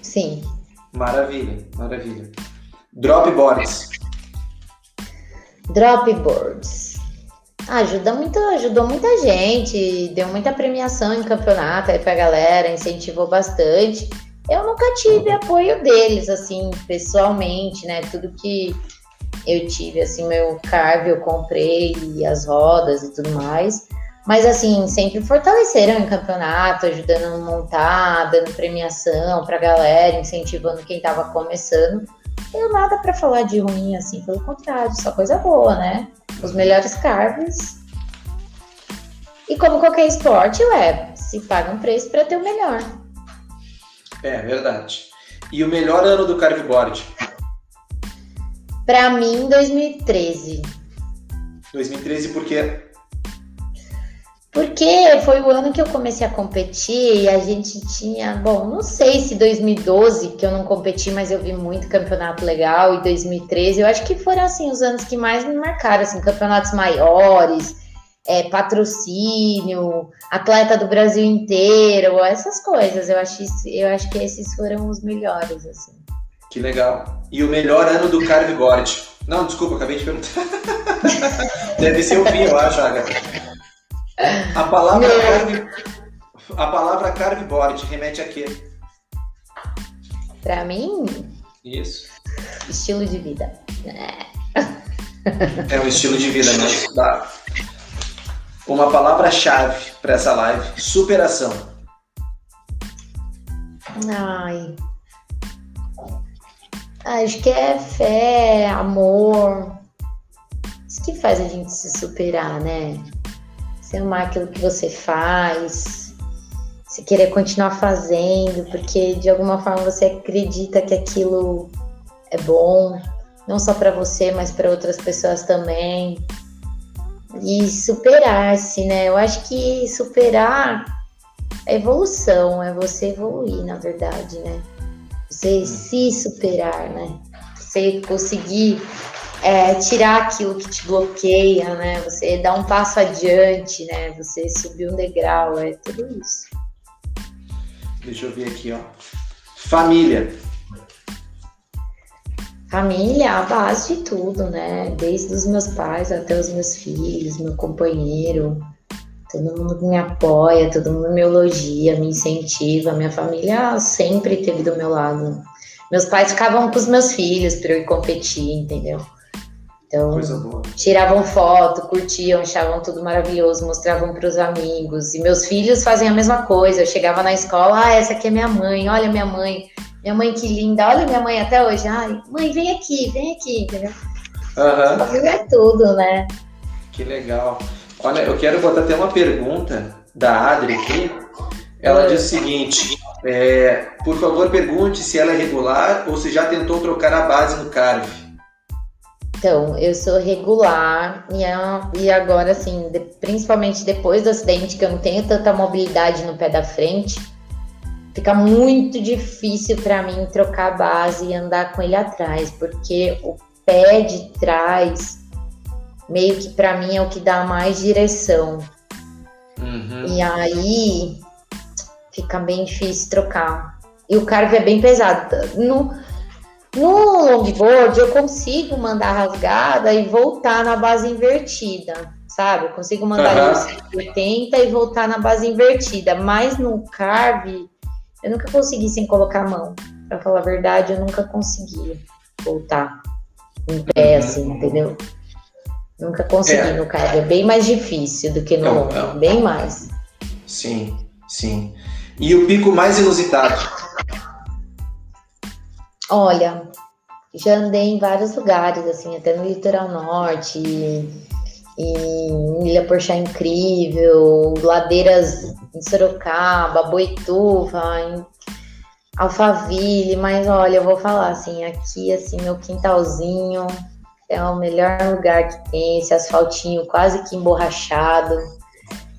Sim. Maravilha, maravilha. Dropboards. Dropboards. Ajuda muito, ajudou muita gente, deu muita premiação em campeonato aí pra galera, incentivou bastante. Eu nunca tive apoio deles, assim, pessoalmente, né? Tudo que eu tive assim meu carve, eu comprei as rodas e tudo mais. Mas assim, sempre fortaleceram em campeonato, ajudando a montar, dando premiação pra galera, incentivando quem tava começando. Tenho nada para falar de ruim, assim, pelo contrário, só coisa boa, né? Os melhores cargos. E como qualquer esporte, ué, se paga um preço para ter o melhor. É, verdade. E o melhor ano do carveboard? Para mim, 2013. 2013 por quê? Porque foi o ano que eu comecei a competir e a gente tinha, bom, não sei se 2012, que eu não competi, mas eu vi muito campeonato legal, e 2013, eu acho que foram assim os anos que mais me marcaram, assim, campeonatos maiores, é, patrocínio, atleta do Brasil inteiro, essas coisas. Eu acho, eu acho que esses foram os melhores, assim. Que legal. E o melhor ano do carveboard? Não, desculpa, acabei de perguntar. Deve ser o fim, eu acho, Agatha. A palavra, carve, a palavra carveboard remete a quê? Para mim? Isso. Estilo de vida. É um estilo de vida, né? Tá. Uma palavra-chave para essa live: superação. Ai. Acho que é fé, amor. Isso que faz a gente se superar, né? Você amar aquilo que você faz, você querer continuar fazendo, porque de alguma forma você acredita que aquilo é bom, não só para você, mas para outras pessoas também. E superar-se, né? Eu acho que superar é evolução, é você evoluir, na verdade, né? Você se superar, né? Você conseguir é, tirar aquilo que te bloqueia, né? Você dar um passo adiante, né? Você subir um degrau, é tudo isso. Deixa eu ver aqui, ó. Família. Família é a base de tudo, né? Desde os meus pais até os meus filhos, meu companheiro. Todo mundo me apoia, todo mundo me elogia, me incentiva. Minha família sempre esteve do meu lado. Meus pais ficavam com os meus filhos para eu ir competir, entendeu? Então, tiravam foto, curtiam, achavam tudo maravilhoso, mostravam para os amigos. E meus filhos fazem a mesma coisa. Eu chegava na escola, ah, essa aqui é minha mãe, olha minha mãe. Minha mãe que linda, olha minha mãe até hoje. Ai, mãe, vem aqui, vem aqui, entendeu? Uhum. É tudo, né? Que legal. Olha, eu quero botar até uma pergunta da Adri aqui. Ela diz o seguinte: é, por favor, pergunte se ela é regular ou se já tentou trocar a base no CARV. Então, eu sou regular e, a, e agora, assim, de, principalmente depois do acidente, que eu não tenho tanta mobilidade no pé da frente, fica muito difícil para mim trocar a base e andar com ele atrás, porque o pé de trás, meio que para mim é o que dá mais direção. Uhum. E aí fica bem difícil trocar. E o cargo é bem pesado. No longboard, eu consigo mandar rasgada e voltar na base invertida, sabe? Eu consigo mandar uhum. 80 e voltar na base invertida. Mas no carve, eu nunca consegui sem colocar a mão. Pra falar a verdade, eu nunca consegui voltar em pé, uhum. assim, entendeu? Nunca consegui é. no carve. É bem mais difícil do que no é, bem mais. Sim, sim. E o pico mais inusitado? Olha, já andei em vários lugares, assim, até no litoral norte, em Ilha Porchá Incrível, ladeiras em Sorocaba, Boituva, em Alphaville, mas olha, eu vou falar assim, aqui, assim, meu quintalzinho é o melhor lugar que tem, esse asfaltinho quase que emborrachado,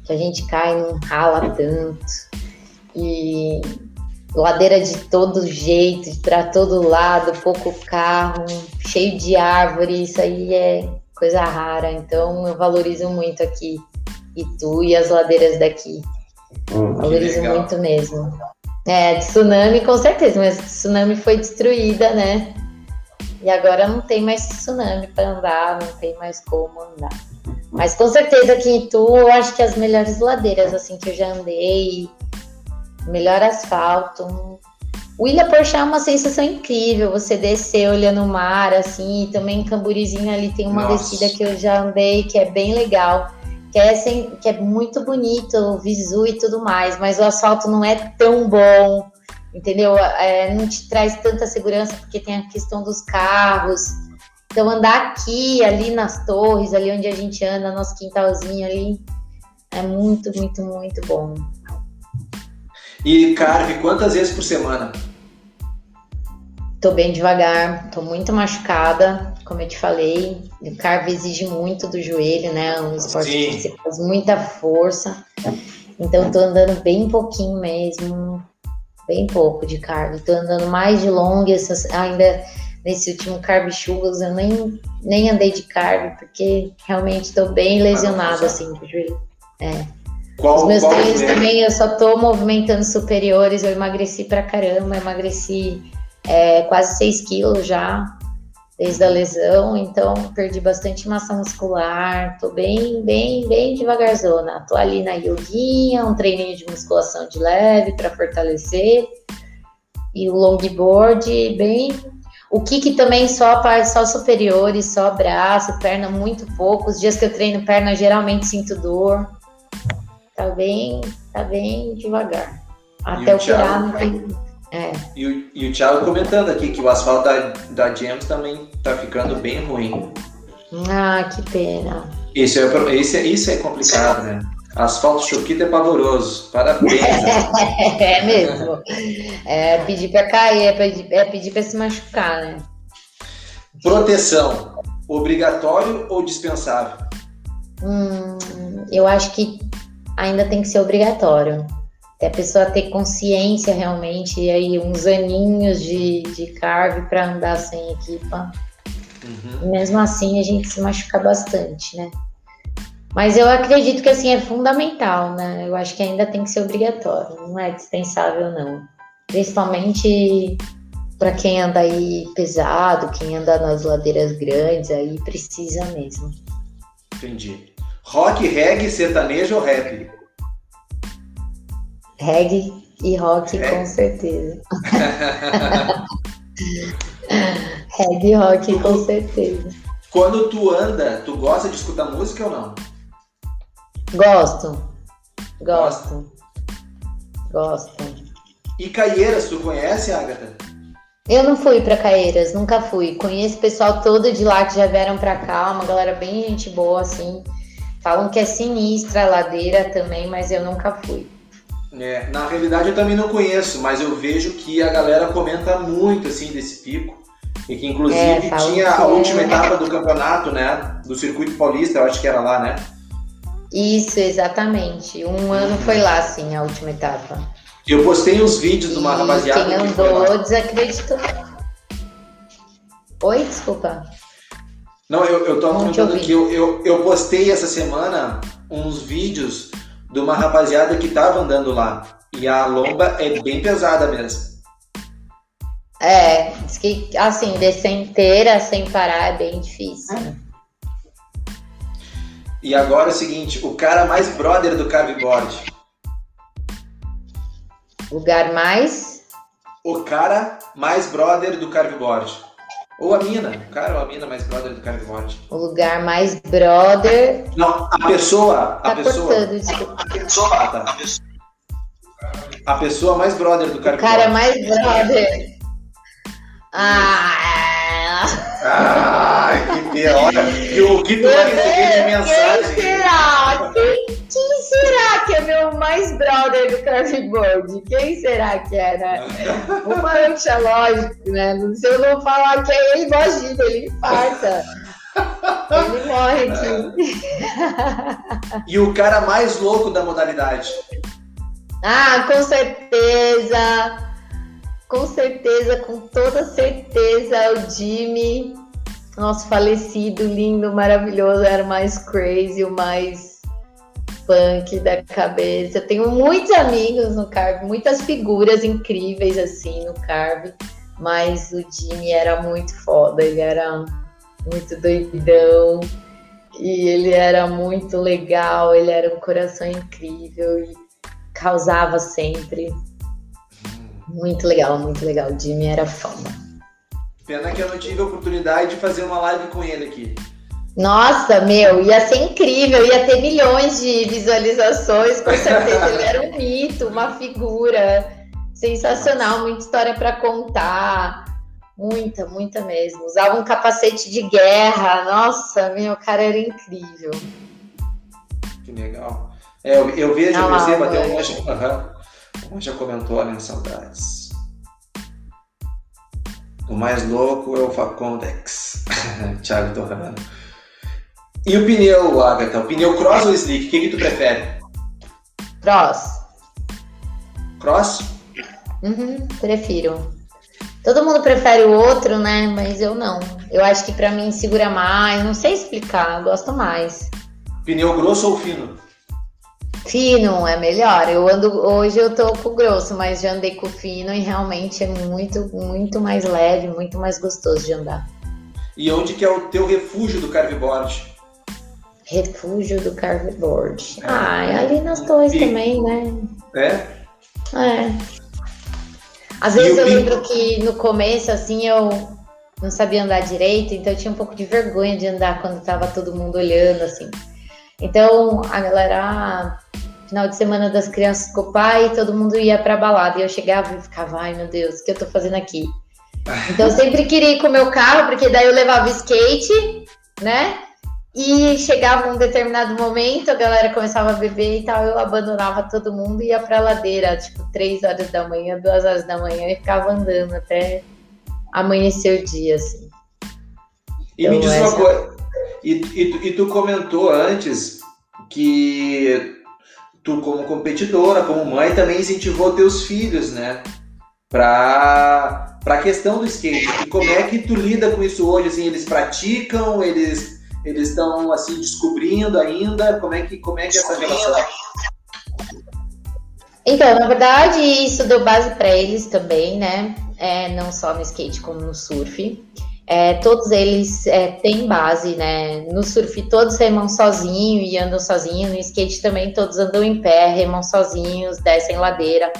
que a gente cai e não rala tanto. E ladeira de todo jeito, para todo lado, pouco carro, cheio de árvore, isso aí é coisa rara. Então eu valorizo muito aqui Itu e as ladeiras daqui. Hum, valorizo muito mesmo. É, tsunami com certeza, mas tsunami foi destruída, né? E agora não tem mais tsunami para andar, não tem mais como andar. Mas com certeza aqui em Itu eu acho que as melhores ladeiras assim que eu já andei, melhor asfalto. O Ilha Porchá é uma sensação incrível, você descer olhando o mar, assim, também em Camburizinho ali tem uma Nossa. descida que eu já andei, que é bem legal. que é, sem, que é muito bonito, o visu e tudo mais, mas o asfalto não é tão bom, entendeu? É, não te traz tanta segurança porque tem a questão dos carros. Então, andar aqui, ali nas torres, ali onde a gente anda, nosso quintalzinho ali, é muito, muito, muito bom. E carve quantas vezes por semana? Tô bem devagar, tô muito machucada, como eu te falei. O carve exige muito do joelho, né? É um esporte Sim. que você faz muita força. Então tô andando bem pouquinho mesmo, bem pouco de carve. Tô andando mais de longa, ainda nesse último carve chuvas eu nem, nem andei de carve, porque realmente tô bem lesionada assim do joelho. É. Qual, Os meus treinos também, eu só tô movimentando superiores, eu emagreci pra caramba, emagreci é, quase 6 quilos já, desde a lesão, então perdi bastante massa muscular, tô bem, bem, bem devagarzona. Tô ali na yoguinha, um treininho de musculação de leve para fortalecer, e o longboard bem. O kick também só só superiores, só braço, perna muito pouco. Os dias que eu treino perna, geralmente sinto dor. Tá bem, tá bem devagar. Até o tirar não tem é. E, o, e o Thiago comentando aqui que o asfalto da, da James também tá ficando bem ruim. Ah, que pena. Isso é, isso é, isso é complicado, né? Asfalto choquito é pavoroso. Parabéns. é mesmo. É pedir para cair, é pedir, é pedir para se machucar, né? Proteção, obrigatório ou dispensável? Hum, eu acho que ainda tem que ser obrigatório a pessoa ter consciência realmente, e aí uns aninhos de, de carve para andar sem equipa. Uhum. Mesmo assim, a gente se machuca bastante, né? Mas eu acredito que assim é fundamental, né? Eu acho que ainda tem que ser obrigatório, não é dispensável não. Principalmente para quem anda aí pesado, quem anda nas ladeiras grandes, aí precisa mesmo. Entendi. Rock, reggae, sertanejo ou rap? Reggae e rock, é. com certeza. Reggae e rock, com certeza. Quando tu anda, tu gosta de escutar música ou não? Gosto. Gosto. Gosto. E Caieiras, tu conhece, Agatha? Eu não fui para Caieiras, nunca fui. Conheço o pessoal todo de lá que já vieram para cá, uma galera bem gente boa, assim. Falam que é sinistra a ladeira também, mas eu nunca fui. É, na realidade eu também não conheço, mas eu vejo que a galera comenta muito assim desse pico. E que inclusive é, tinha a última é. etapa do campeonato, né? Do circuito paulista, eu acho que era lá, né? Isso, exatamente. Um ano foi lá, sim, a última etapa. Eu postei uns vídeos de uma rapaziada. Quem andou desacreditou. Oi, desculpa. Não, eu, eu tô contando que eu, eu, eu postei essa semana uns vídeos de uma rapaziada que tava andando lá. E a lomba é bem pesada mesmo. É, diz que assim, descer inteira sem parar é bem difícil. E agora é o seguinte, o cara mais brother do carveboard. Lugar mais? O cara mais brother do carveboard. Ou a mina, o cara ou a mina mais brother do Carne. O lugar mais brother. Não, a pessoa. A tá pessoa. Cortando, a pessoa. Ah, tá. A pessoa mais brother do Carne O cara mais brother. Ah! Ai, que pior. E o que tu vai receber de mensagem? Quem será? Que é meu mais brother do Craftboard? Quem será que era? O Marucha, lógico, né? Se eu não falar que é ele, imagina, ele infarta. Ele morre aqui. E o cara mais louco da modalidade? Ah, com certeza. Com certeza, com toda certeza, o Jimmy, nosso falecido, lindo, maravilhoso, era o mais crazy, o mais punk da cabeça. Eu tenho muitos amigos no Carve, muitas figuras incríveis assim no Carve, mas o Jimmy era muito foda, ele era muito doidão e ele era muito legal, ele era um coração incrível e causava sempre. Muito legal, muito legal. O Jimmy era foda. Pena que eu não tive a oportunidade de fazer uma live com ele aqui. Nossa, meu, ia ser incrível, ia ter milhões de visualizações, com certeza. Ele era um mito, uma figura sensacional, muita história para contar. Muita, muita mesmo. Usava um capacete de guerra. Nossa, meu, o cara era incrível. Que legal. É, eu, eu vejo, eu percebo até o Mancha, uhum. o Mancha comentou, né? Saudades. O mais louco é o Facondex. Thiago Torrano. E o pneu, Agatha? O pneu cross ou slick? O que, que tu prefere? Cross. Cross? Uhum, prefiro. Todo mundo prefere o outro, né? Mas eu não. Eu acho que para mim segura mais. Não sei explicar, gosto mais. Pneu grosso ou fino? Fino é melhor. Eu ando hoje eu tô com o grosso, mas já andei com o fino e realmente é muito, muito mais leve, muito mais gostoso de andar. E onde que é o teu refúgio do carveboard? Refúgio do carveboard. É. Ah, é ali nas torres e... também, né? É? É. Às vezes eu lembro que no começo, assim, eu não sabia andar direito, então eu tinha um pouco de vergonha de andar quando tava todo mundo olhando, assim. Então a galera, ah, final de semana das crianças com o pai, todo mundo ia pra balada. E eu chegava e ficava, ai meu Deus, o que eu tô fazendo aqui? Então eu sempre queria ir com o meu carro, porque daí eu levava skate, né? E chegava um determinado momento, a galera começava a beber e tal, eu abandonava todo mundo e ia pra ladeira, tipo, três horas da manhã, duas horas da manhã, e ficava andando até amanhecer o dia, assim. E então, me diz essa... uma coisa, e, e, e tu comentou antes que tu, como competidora, como mãe, também incentivou teus filhos, né? Para a questão do skate. E como é que tu lida com isso hoje? Assim, eles praticam, eles eles estão assim descobrindo ainda. Como é que como é que é essa relação? Então, na verdade, isso deu base para eles também, né? É, não só no skate como no surf. É, todos eles é, têm base, né? No surf todos remam sozinho e andam sozinho, no skate também todos andam em pé, remam sozinhos, descem ladeira.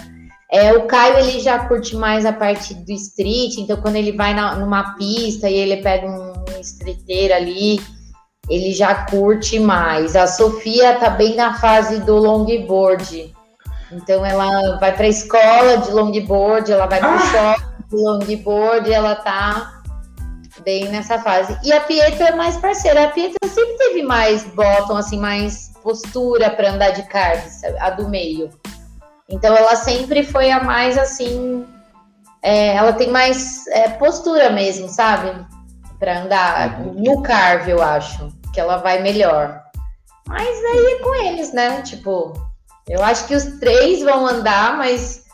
É, o Caio ele já curte mais a parte do street, então quando ele vai na, numa pista e ele pega um streeteiro ali, ele já curte mais. A Sofia tá bem na fase do longboard, então ela vai para a escola de longboard, ela vai para o ah! shopping de longboard, ela tá bem nessa fase. E a Pietra é mais parceira. A Pietra sempre teve mais bottom, assim, mais postura para andar de kart, a do meio. Então ela sempre foi a mais assim. É, ela tem mais é, postura mesmo, sabe? Para andar uhum. no carve, eu acho. Que ela vai melhor. Mas aí é com eles, né? Tipo, eu acho que os três vão andar, mas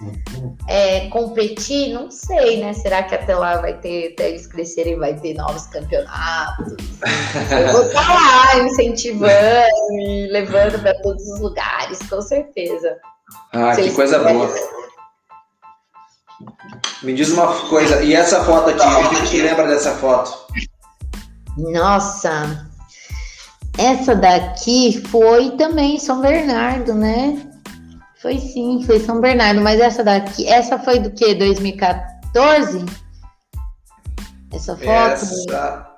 é, competir, não sei, né? Será que até lá vai ter, até eles crescerem, vai ter novos campeonatos? Eu vou estar lá incentivando e levando para todos os lugares, com certeza. Ah, que coisa boa. Me diz uma coisa, e essa foto aqui, o que te lembra dessa foto? Nossa, essa daqui foi também São Bernardo, né? Foi sim, foi São Bernardo, mas essa daqui, essa foi do que? 2014? Essa foto? Essa...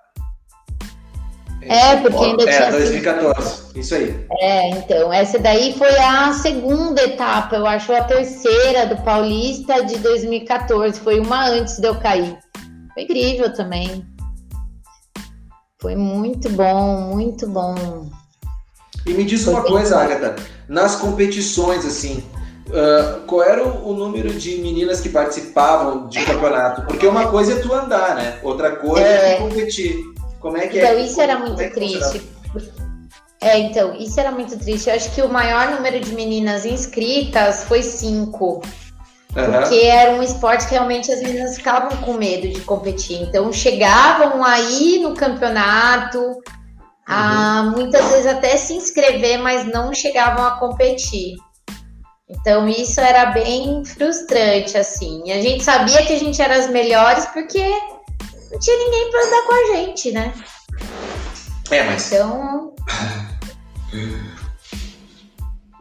É, porque ainda é, tinha. É, 2014, isso aí. É, então, essa daí foi a segunda etapa, eu acho, a terceira do Paulista de 2014. Foi uma antes de eu cair. Foi incrível também. Foi muito bom, muito bom. E me diz uma coisa, Agatha, nas competições, assim, uh, qual era o, número de meninas que participavam de campeonato? Porque uma coisa é tu andar, né? Outra coisa é, é tu competir. Como é que então, é? Então, isso era muito é triste. É, então, isso era muito triste. Eu acho que o maior número de meninas inscritas foi cinco. Uhum. Porque era um esporte que realmente as meninas ficavam com medo de competir. Então chegavam aí no campeonato, uhum. a muitas vezes até se inscrever, mas não chegavam a competir. Então isso era bem frustrante, assim. A gente sabia que a gente era as melhores porque não tinha ninguém para andar com a gente, né? É, mas. Então.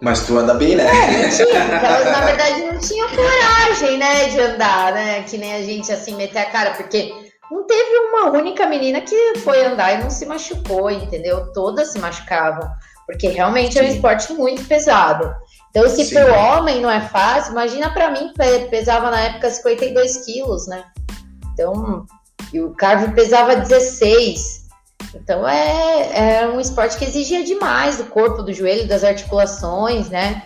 Mas tu anda bem, né? É, tinha, então, na verdade não tinha coragem, né, de andar, né? Que nem a gente assim meter a cara, porque não teve uma única menina que foi andar e não se machucou, entendeu? Todas se machucavam, porque realmente Sim. é um esporte muito pesado. Então, se para o homem não é fácil, imagina para mim que pesava na época 52 quilos, né? Então, e o cardio pesava 16. Então, é, é um esporte que exigia demais do corpo, do joelho, das articulações, né?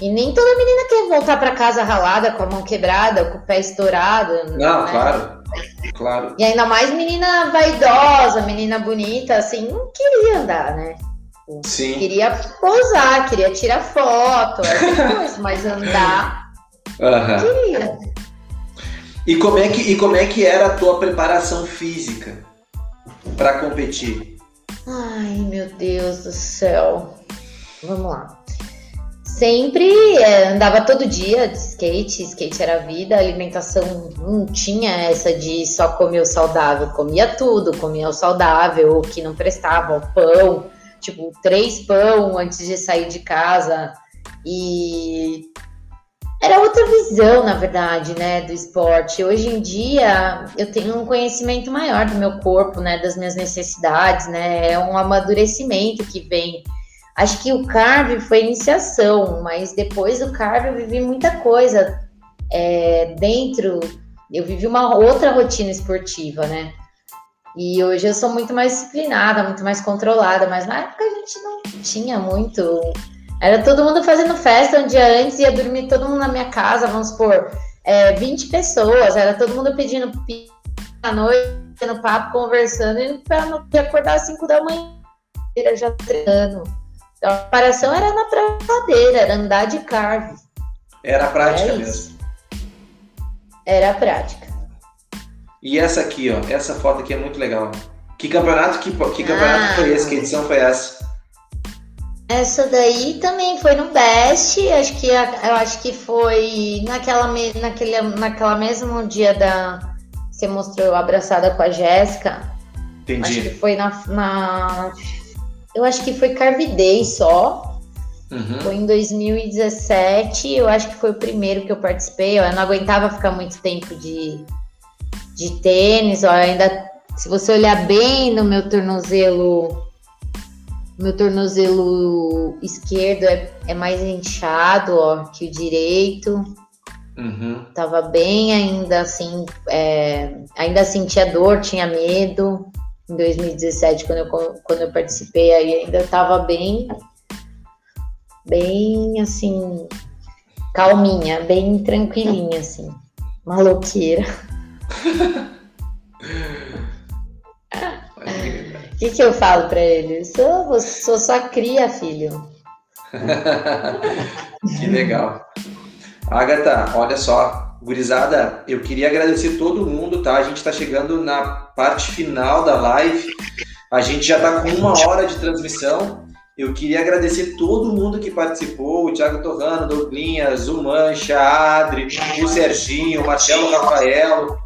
E nem toda menina quer voltar para casa ralada, com a mão quebrada, com o pé estourado. Não, né? claro. Claro. E ainda mais menina vaidosa, menina bonita, assim, não queria andar, né? Sim. Queria posar, queria tirar foto, coisa, mas andar. Uhum. Queria. E como, é que, e como é que era a tua preparação física para competir? Ai, meu Deus do céu. Vamos lá sempre é, andava todo dia de skate, skate era vida, alimentação não tinha essa de só comer o saudável, comia tudo, comia o saudável, o que não prestava, o pão, tipo, três pão antes de sair de casa, e era outra visão, na verdade, né, do esporte. Hoje em dia, eu tenho um conhecimento maior do meu corpo, né, das minhas necessidades, né, é um amadurecimento que vem Acho que o cardio foi iniciação, mas depois do cardio eu vivi muita coisa é, dentro. Eu vivi uma outra rotina esportiva, né? E hoje eu sou muito mais disciplinada, muito mais controlada, mas na época a gente não tinha muito. Era todo mundo fazendo festa um dia antes, ia dormir todo mundo na minha casa, vamos supor, é, 20 pessoas, era todo mundo pedindo pizza à noite, no papo, conversando, e para não acordar às 5 da manhã, já treinando. Então, a preparação era na pradeira, era andar de carve. Era a prática é mesmo. Era a prática. E essa aqui, ó, essa foto aqui é muito legal. Que campeonato que, que campeonato ah, foi esse? Que edição foi essa? Essa daí também foi no Best, acho que eu acho que foi naquela naquele naquela mesmo dia da você mostrou abraçada com a Jéssica. Entendi. Acho que foi na, na eu acho que foi Carvidei só. Uhum. Foi em 2017, eu acho que foi o primeiro que eu participei. Eu não aguentava ficar muito tempo de, de tênis. Ó, ainda, se você olhar bem no meu tornozelo, meu tornozelo esquerdo é, é mais inchado ó, que o direito. Uhum. Tava bem ainda assim, é, ainda sentia dor, tinha medo em 2017, quando eu, quando eu participei, aí ainda estava bem, bem assim, calminha, bem tranquilinha, assim, maloqueira. que, que eu falo para ele? Sou, sou sua cria, filho. que legal. Agatha, olha só, Gurizada, eu queria agradecer todo mundo, tá? A gente está chegando na parte final da live. A gente já está com uma hora de transmissão. Eu queria agradecer todo mundo que participou: o Thiago Torrano, Douglinhas, o Mancha, a Adri, o Serginho, o Marcelo Rafaelo.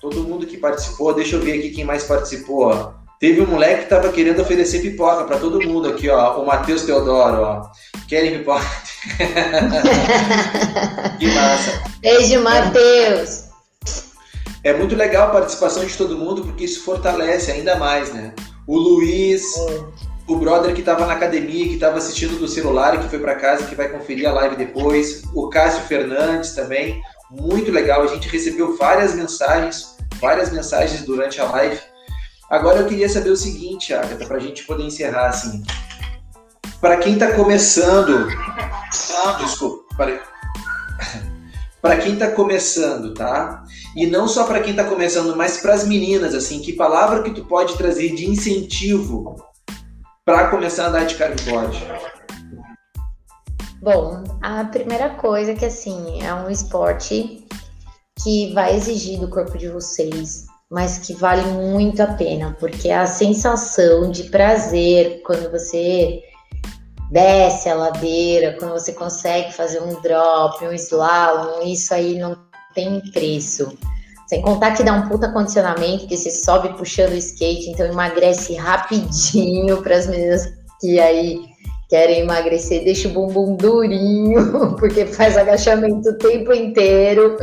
Todo mundo que participou. Deixa eu ver aqui quem mais participou. Teve um moleque que estava querendo oferecer pipoca para todo mundo aqui, ó. O Matheus Teodoro, ó. Querem pipoca? que massa. Beijo, Matheus. É muito legal a participação de todo mundo, porque isso fortalece ainda mais, né? O Luiz, o brother que estava na academia, que estava assistindo do celular e que foi para casa, que vai conferir a live depois. O Cássio Fernandes também, muito legal. A gente recebeu várias mensagens, várias mensagens durante a live. Agora eu queria saber o seguinte, Agatha, para a gente poder encerrar assim. Para quem está começando. Ah, desculpa, Para quem está começando, tá? E não só para quem está começando, mas para as meninas, assim, que palavra que tu pode trazer de incentivo para começar a andar de cardboard? Bom, a primeira coisa é que assim, é um esporte que vai exigir do corpo de vocês, mas que vale muito a pena, porque a sensação de prazer quando você desce a ladeira, quando você consegue fazer um drop, um slalom, isso aí não tem preço. Sem contar que dá um puta condicionamento, que você sobe puxando o skate, então emagrece rapidinho para as meninas que aí querem emagrecer, deixa o bumbum durinho, porque faz agachamento o tempo inteiro.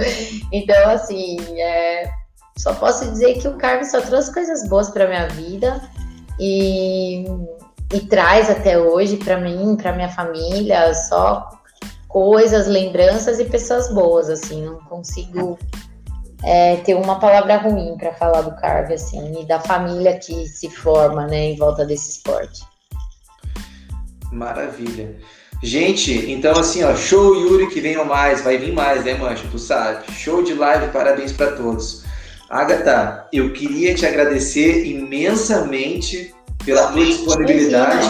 Então, assim, é, só posso dizer que o carne só trouxe coisas boas para minha vida e, e traz até hoje para mim, para minha família, só coisas, lembranças e pessoas boas, assim, não consigo é, ter uma palavra ruim para falar do carve, assim, e da família que se forma, né, em volta desse esporte. Maravilha. Gente, então assim, ó, show Yuri que venham mais, vai vir mais, né, Mancha? Tu sabe. Show de live, parabéns para todos. Agatha, eu queria te agradecer imensamente pela tua disponibilidade,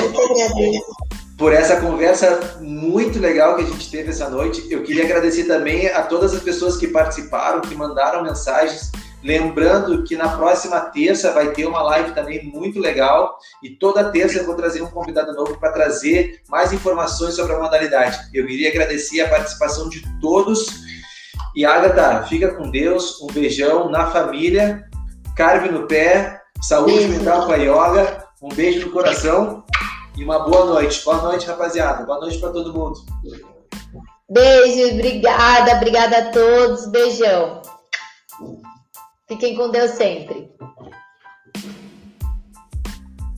por essa conversa muito legal que a gente teve essa noite. Eu queria agradecer também a todas as pessoas que participaram, que mandaram mensagens. Lembrando que na próxima terça vai ter uma live também muito legal e toda terça eu vou trazer um convidado novo para trazer mais informações sobre a modalidade. Eu queria agradecer a participação de todos. E Agatha, fica com Deus, um beijão na família, carve no pé, saúde mental com a yoga, um beijo no coração e uma boa noite. Boa noite, rapaziada. Boa noite para todo mundo. Beijo, obrigada, obrigada a todos. Beijão. Fiquem com Deus sempre.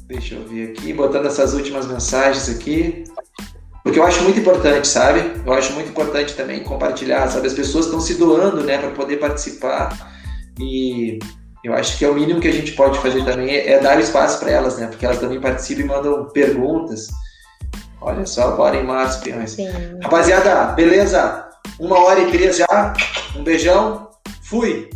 Deixa eu ver aqui, botando essas últimas mensagens aqui. Porque eu acho muito importante, sabe? Eu acho muito importante também compartilhar, sabe? As pessoas estão se doando, né, para poder participar. E eu acho que é o mínimo que a gente pode fazer também é, é dar espaço para elas, né? Porque elas também participam e mandam perguntas. Olha só, bora em março, peões. Rapaziada, beleza? Uma hora e três já. Um beijão. Fui!